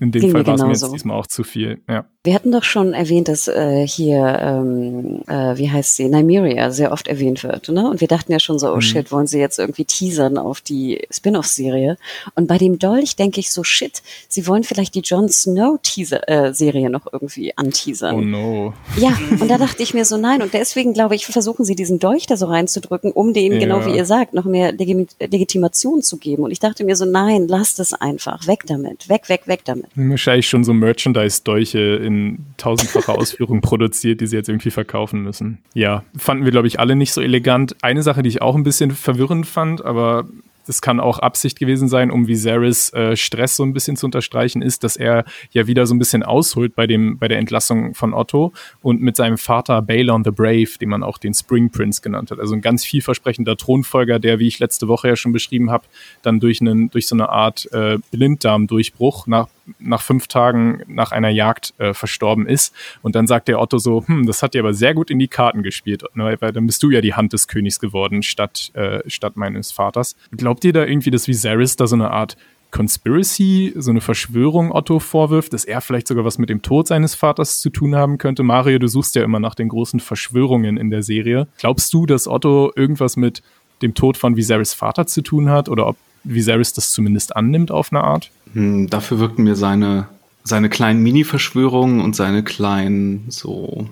In dem Ging Fall war es mir jetzt diesmal auch zu viel. Ja. Wir hatten doch schon erwähnt, dass äh, hier, ähm, äh, wie heißt sie, Nymeria sehr oft erwähnt wird. Ne? Und wir dachten ja schon so, oh mhm. shit, wollen sie jetzt irgendwie teasern auf die Spin-off-Serie? Und bei dem Dolch denke ich so, shit, sie wollen vielleicht die Jon Snow-Serie äh, noch irgendwie anteasern. Oh no. Ja, und da dachte ich mir so, nein. Und deswegen, glaube ich, versuchen sie diesen Dolch da so reinzudrücken, um denen, genau ja. genau wie ihr sagt, noch mehr Legim Legitimation zu geben. Und ich dachte mir so, nein, lasst es einfach. Weg damit. Weg, weg, weg damit. Wahrscheinlich schon so Merchandise-Dolche in tausendfacher [LAUGHS] Ausführung produziert, die sie jetzt irgendwie verkaufen müssen. Ja, fanden wir, glaube ich, alle nicht so elegant. Eine Sache, die ich auch ein bisschen verwirrend fand, aber das kann auch Absicht gewesen sein, um Viserys äh, Stress so ein bisschen zu unterstreichen, ist, dass er ja wieder so ein bisschen ausholt bei dem bei der Entlassung von Otto und mit seinem Vater Balon the Brave, den man auch den Spring Prince genannt hat, also ein ganz vielversprechender Thronfolger, der, wie ich letzte Woche ja schon beschrieben habe, dann durch einen durch so eine Art äh, Blinddarmdurchbruch nach nach fünf Tagen nach einer Jagd äh, verstorben ist. Und dann sagt der Otto so, hm, das hat dir aber sehr gut in die Karten gespielt, ne? weil dann bist du ja die Hand des Königs geworden statt, äh, statt meines Vaters. Glaub Glaubt ihr da irgendwie, dass Viserys da so eine Art Conspiracy, so eine Verschwörung Otto vorwirft, dass er vielleicht sogar was mit dem Tod seines Vaters zu tun haben könnte? Mario, du suchst ja immer nach den großen Verschwörungen in der Serie. Glaubst du, dass Otto irgendwas mit dem Tod von Viserys Vater zu tun hat oder ob Viserys das zumindest annimmt auf eine Art? Hm, dafür wirkten mir seine, seine kleinen Mini-Verschwörungen und seine kleinen so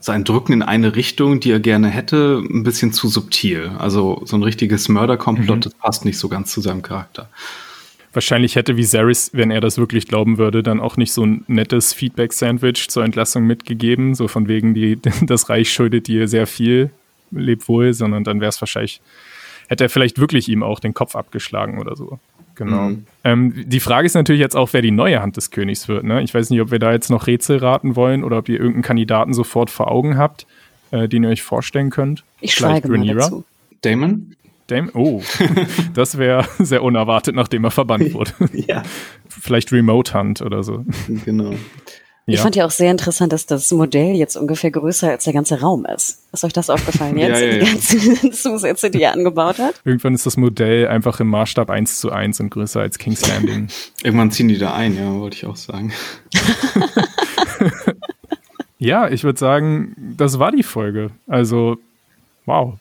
sein Drücken in eine Richtung, die er gerne hätte, ein bisschen zu subtil. Also so ein richtiges Mörderkomplott, mhm. das passt nicht so ganz zu seinem Charakter. Wahrscheinlich hätte Viserys, wenn er das wirklich glauben würde, dann auch nicht so ein nettes Feedback-Sandwich zur Entlassung mitgegeben, so von wegen, die, [LAUGHS] das Reich schuldet dir sehr viel, leb wohl, sondern dann wäre es wahrscheinlich, hätte er vielleicht wirklich ihm auch den Kopf abgeschlagen oder so. Genau. Mhm. Ähm, die Frage ist natürlich jetzt auch, wer die neue Hand des Königs wird. Ne? Ich weiß nicht, ob wir da jetzt noch Rätsel raten wollen oder ob ihr irgendeinen Kandidaten sofort vor Augen habt, äh, den ihr euch vorstellen könnt. Ich schweige mal dazu. Damon? Damon? Oh, [LAUGHS] das wäre sehr unerwartet, nachdem er verbannt [LAUGHS] wurde. ja. Vielleicht Remote Hunt oder so. Genau. Ich ja. fand ja auch sehr interessant, dass das Modell jetzt ungefähr größer als der ganze Raum ist. Ist euch das aufgefallen jetzt? ja, ja, die ganzen [LAUGHS] Zusätze, die er angebaut hat? Irgendwann ist das Modell einfach im Maßstab 1 zu 1 und größer als King's Landing. [LAUGHS] Irgendwann ziehen die da ein, ja, wollte ich auch sagen. [LAUGHS] ja, ich würde sagen, das war die Folge. Also Wow.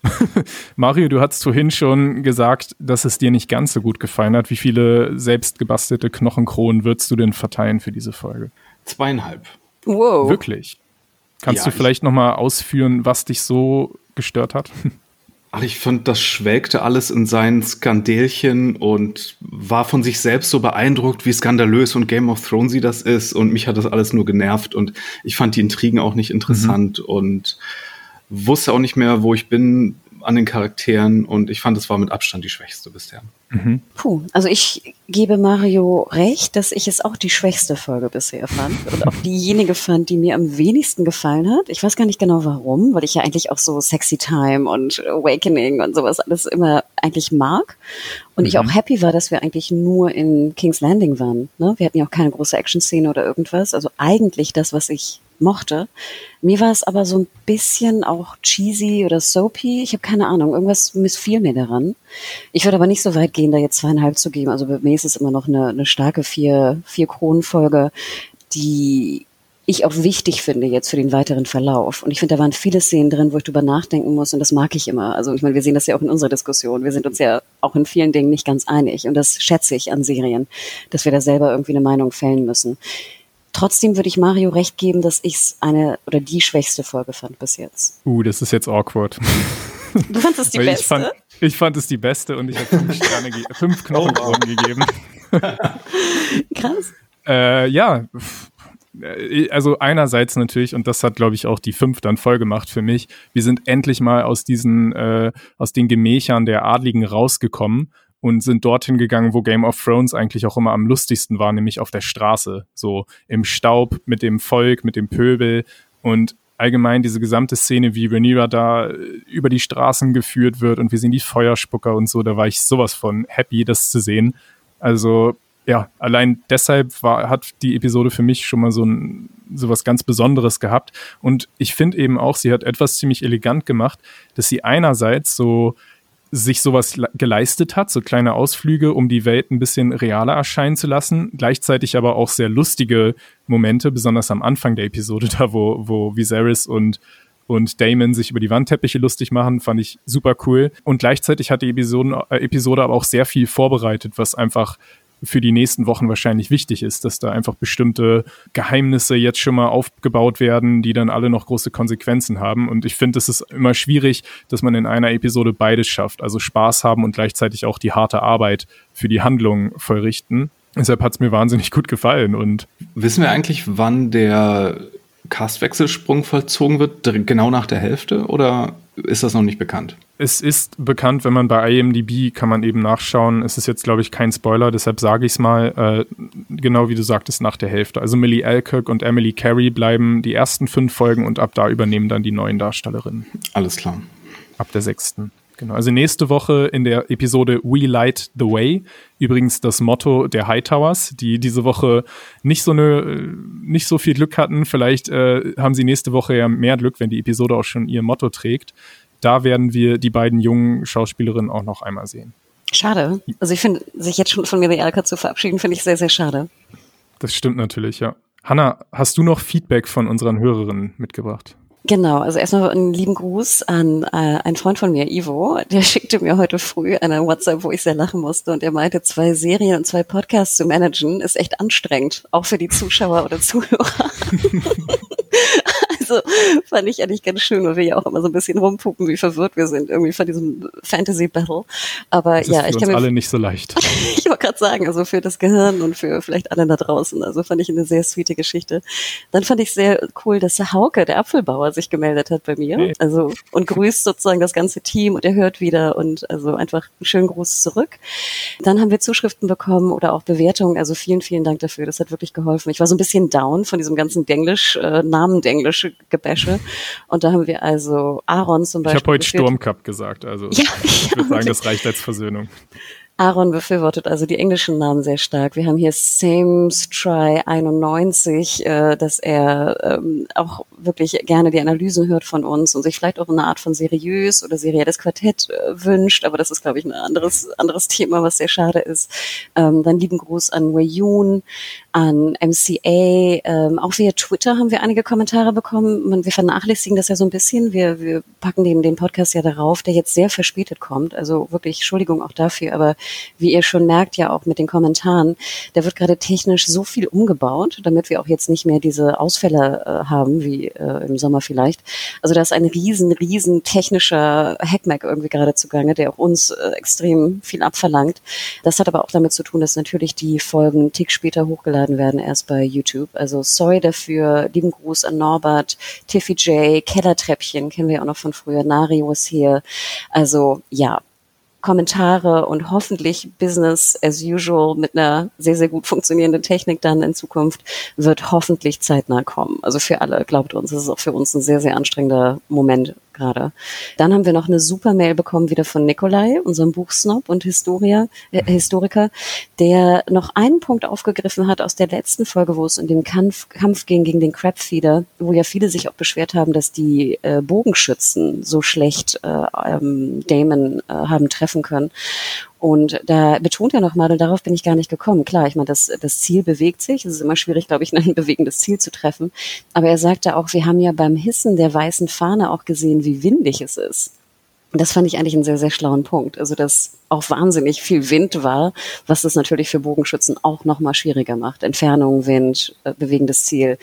Mario, du hast vorhin schon gesagt, dass es dir nicht ganz so gut gefallen hat. Wie viele selbstgebastelte Knochenkronen würdest du denn verteilen für diese Folge? Zweieinhalb. Wow. Wirklich? Kannst ja, du vielleicht nochmal ausführen, was dich so gestört hat? [LAUGHS] Ach, ich fand, das schwelgte alles in seinen Skandelchen und war von sich selbst so beeindruckt, wie skandalös und Game of Thrones sie das ist. Und mich hat das alles nur genervt und ich fand die Intrigen auch nicht interessant mhm. und wusste auch nicht mehr, wo ich bin an den Charakteren und ich fand, es war mit Abstand die schwächste bisher. Mhm. Puh, also ich gebe Mario recht, dass ich es auch die schwächste Folge bisher fand [LAUGHS] und auch diejenige fand, die mir am wenigsten gefallen hat. Ich weiß gar nicht genau warum, weil ich ja eigentlich auch so Sexy Time und Awakening und sowas alles immer eigentlich mag. Und mhm. ich auch happy war, dass wir eigentlich nur in King's Landing waren. Ne? Wir hatten ja auch keine große Action-Szene oder irgendwas. Also eigentlich das, was ich mochte. Mir war es aber so ein bisschen auch cheesy oder soapy. Ich habe keine Ahnung, irgendwas missfiel mir daran. Ich würde aber nicht so weit gehen, da jetzt zweieinhalb zu geben. Also bei mir ist es immer noch eine, eine starke vier, vier Kronenfolge, die ich auch wichtig finde jetzt für den weiteren Verlauf. Und ich finde, da waren viele Szenen drin, wo ich drüber nachdenken muss und das mag ich immer. Also ich meine, wir sehen das ja auch in unserer Diskussion. Wir sind uns ja auch in vielen Dingen nicht ganz einig und das schätze ich an Serien, dass wir da selber irgendwie eine Meinung fällen müssen. Trotzdem würde ich Mario recht geben, dass ich es eine oder die schwächste Folge fand bis jetzt. Uh, das ist jetzt awkward. Du fandest es die [LAUGHS] beste? Ich fand, ich fand, es die beste und ich habe fünf Sterne, fünf Knochenkronen oh, wow. gegeben. [LAUGHS] Krass. Äh, ja, äh, also einerseits natürlich, und das hat, glaube ich, auch die fünf dann voll gemacht für mich, wir sind endlich mal aus diesen, äh, aus den Gemächern der Adligen rausgekommen und sind dorthin gegangen, wo Game of Thrones eigentlich auch immer am lustigsten war, nämlich auf der Straße, so im Staub mit dem Volk, mit dem Pöbel und allgemein diese gesamte Szene, wie Rhaenyra da äh, über die Straßen geführt wird und wir sehen die Feuerspucker und so, da war ich sowas von happy, das zu sehen. Also ja, allein deshalb war, hat die Episode für mich schon mal so ein so was ganz Besonderes gehabt. Und ich finde eben auch, sie hat etwas ziemlich elegant gemacht, dass sie einerseits so sich sowas geleistet hat, so kleine Ausflüge, um die Welt ein bisschen realer erscheinen zu lassen, gleichzeitig aber auch sehr lustige Momente, besonders am Anfang der Episode, [LAUGHS] da wo, wo Viserys und und Damon sich über die Wandteppiche lustig machen, fand ich super cool. Und gleichzeitig hat die Episoden, äh, Episode aber auch sehr viel vorbereitet, was einfach für die nächsten Wochen wahrscheinlich wichtig ist, dass da einfach bestimmte Geheimnisse jetzt schon mal aufgebaut werden, die dann alle noch große Konsequenzen haben. Und ich finde, es ist immer schwierig, dass man in einer Episode beides schafft. Also Spaß haben und gleichzeitig auch die harte Arbeit für die Handlung vollrichten. Deshalb hat es mir wahnsinnig gut gefallen. Und wissen wir eigentlich, wann der Castwechselsprung vollzogen wird? Genau nach der Hälfte oder ist das noch nicht bekannt? Es ist bekannt, wenn man bei IMDb kann man eben nachschauen. Es ist jetzt, glaube ich, kein Spoiler, deshalb sage ich es mal. Äh, genau wie du sagtest, nach der Hälfte. Also Millie Alcock und Emily Carey bleiben die ersten fünf Folgen und ab da übernehmen dann die neuen Darstellerinnen. Alles klar. Ab der sechsten. Genau. Also nächste Woche in der Episode We Light the Way. Übrigens das Motto der Hightowers, die diese Woche nicht so eine, nicht so viel Glück hatten. Vielleicht äh, haben sie nächste Woche ja mehr Glück, wenn die Episode auch schon ihr Motto trägt. Da werden wir die beiden jungen Schauspielerinnen auch noch einmal sehen. Schade. Also ich finde, sich jetzt schon von mir Alka zu verabschieden, finde ich sehr, sehr schade. Das stimmt natürlich, ja. Hanna, hast du noch Feedback von unseren Hörerinnen mitgebracht? Genau, also erstmal einen lieben Gruß an äh, einen Freund von mir, Ivo. Der [LAUGHS] schickte mir heute früh eine WhatsApp, wo ich sehr lachen musste und er meinte, zwei Serien und zwei Podcasts zu managen ist echt anstrengend, auch für die Zuschauer oder Zuhörer. [LAUGHS] Also fand ich eigentlich ganz schön, weil wir ja auch immer so ein bisschen rumpuppen, wie verwirrt wir sind irgendwie von diesem Fantasy Battle. Aber das ja, ist ich für kann uns alle nicht so leicht. [LAUGHS] ich wollte gerade sagen, also für das Gehirn und für vielleicht alle da draußen. Also fand ich eine sehr sweete Geschichte. Dann fand ich sehr cool, dass der Hauke, der Apfelbauer, sich gemeldet hat bei mir. Hey. Also und grüßt sozusagen das ganze Team und er hört wieder und also einfach einen schönen Gruß zurück. Dann haben wir Zuschriften bekommen oder auch Bewertungen. Also vielen, vielen Dank dafür. Das hat wirklich geholfen. Ich war so ein bisschen down von diesem ganzen Denglisch, äh, Namen-Denglisch Gebäsche. Und da haben wir also Aaron zum Ich Beispiel. habe heute geführt. Sturmcup gesagt, also Ja, [LAUGHS] ich ja, würde sagen, das reicht als Versöhnung. Aaron befürwortet also die englischen Namen sehr stark. Wir haben hier Sames Try 91, äh, dass er ähm, auch wirklich gerne die Analysen hört von uns und sich vielleicht auch eine Art von seriös oder serielles Quartett äh, wünscht. Aber das ist, glaube ich, ein anderes, anderes Thema, was sehr schade ist. Ähm, dann lieben Gruß an Wei Yun, an MCA. Ähm, auch via Twitter haben wir einige Kommentare bekommen. Man, wir vernachlässigen das ja so ein bisschen. Wir, wir packen den, den Podcast ja darauf, der jetzt sehr verspätet kommt. Also wirklich Entschuldigung auch dafür. Aber wie ihr schon merkt, ja auch mit den Kommentaren, da wird gerade technisch so viel umgebaut, damit wir auch jetzt nicht mehr diese Ausfälle äh, haben, wie äh, im Sommer vielleicht. Also da ist ein riesen, riesen technischer Hackmack irgendwie gerade zugange, der auch uns äh, extrem viel abverlangt. Das hat aber auch damit zu tun, dass natürlich die Folgen einen Tick später hochgeladen werden, erst bei YouTube. Also sorry dafür. Lieben Gruß an Norbert, Tiffy J, Kellertreppchen, kennen wir auch noch von früher. Nari was hier. Also ja, Kommentare und hoffentlich Business as usual mit einer sehr, sehr gut funktionierenden Technik dann in Zukunft wird hoffentlich zeitnah kommen. Also für alle, glaubt uns, es ist auch für uns ein sehr, sehr anstrengender Moment gerade. Dann haben wir noch eine super Mail bekommen wieder von Nikolai, unserem Buchsnob und Historia, äh, Historiker, der noch einen Punkt aufgegriffen hat aus der letzten Folge, wo es in dem Kampf, Kampf ging gegen den Crabfeeder, wo ja viele sich auch beschwert haben, dass die äh, Bogenschützen so schlecht äh, ähm, Damon äh, haben treffen können. Und da betont er nochmal, und darauf bin ich gar nicht gekommen. Klar, ich meine, das, das Ziel bewegt sich. Es ist immer schwierig, glaube ich, [LAUGHS] ein bewegendes Ziel zu treffen. Aber er sagte auch, wir haben ja beim Hissen der weißen Fahne auch gesehen, wie windig es ist. Das fand ich eigentlich einen sehr, sehr schlauen Punkt. Also, dass auch wahnsinnig viel Wind war, was das natürlich für Bogenschützen auch nochmal schwieriger macht. Entfernung, Wind, äh, bewegendes Ziel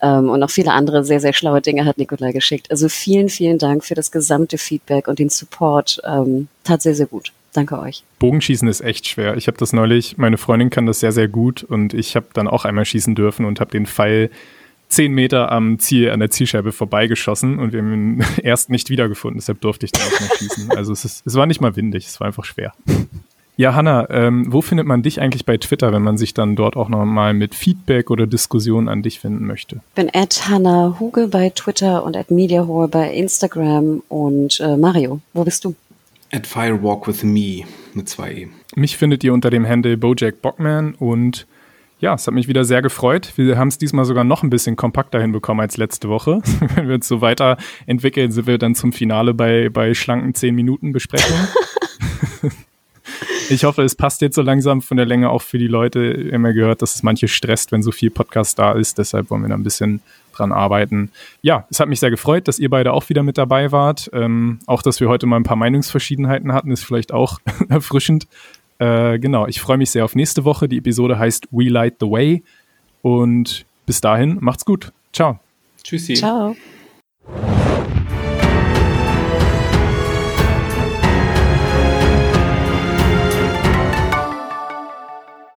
ähm, und noch viele andere sehr, sehr schlaue Dinge hat Nikolai geschickt. Also vielen, vielen Dank für das gesamte Feedback und den Support. Ähm, tat sehr, sehr gut. Danke euch. Bogenschießen ist echt schwer. Ich habe das neulich, meine Freundin kann das sehr, sehr gut und ich habe dann auch einmal schießen dürfen und habe den Pfeil zehn Meter am Ziel, an der Zielscheibe vorbeigeschossen und wir haben ihn [LAUGHS] erst nicht wiedergefunden, deshalb durfte ich dann auch nicht schießen. Also es, ist, es war nicht mal windig, es war einfach schwer. Ja, Hanna, ähm, wo findet man dich eigentlich bei Twitter, wenn man sich dann dort auch nochmal mit Feedback oder Diskussionen an dich finden möchte? Ich bin at Hanna Huge bei Twitter und at MediaHore bei Instagram und äh, Mario, wo bist du? At Firewalk with Me mit zwei E. Mich findet ihr unter dem Handle Bojack Bockman und ja, es hat mich wieder sehr gefreut. Wir haben es diesmal sogar noch ein bisschen kompakter hinbekommen als letzte Woche. [LAUGHS] Wenn wir uns so weiterentwickeln, sind wir dann zum Finale bei, bei schlanken 10 Minuten Besprechungen. [LAUGHS] ich hoffe, es passt jetzt so langsam von der Länge auch für die Leute. Immer gehört, dass es manche stresst, wenn so viel Podcast da ist. Deshalb wollen wir da ein bisschen dran arbeiten. Ja, es hat mich sehr gefreut, dass ihr beide auch wieder mit dabei wart. Ähm, auch, dass wir heute mal ein paar Meinungsverschiedenheiten hatten, ist vielleicht auch [LAUGHS] erfrischend. Äh, genau, ich freue mich sehr auf nächste Woche. Die Episode heißt We Light the Way. Und bis dahin, macht's gut. Ciao. Tschüssi. Ciao.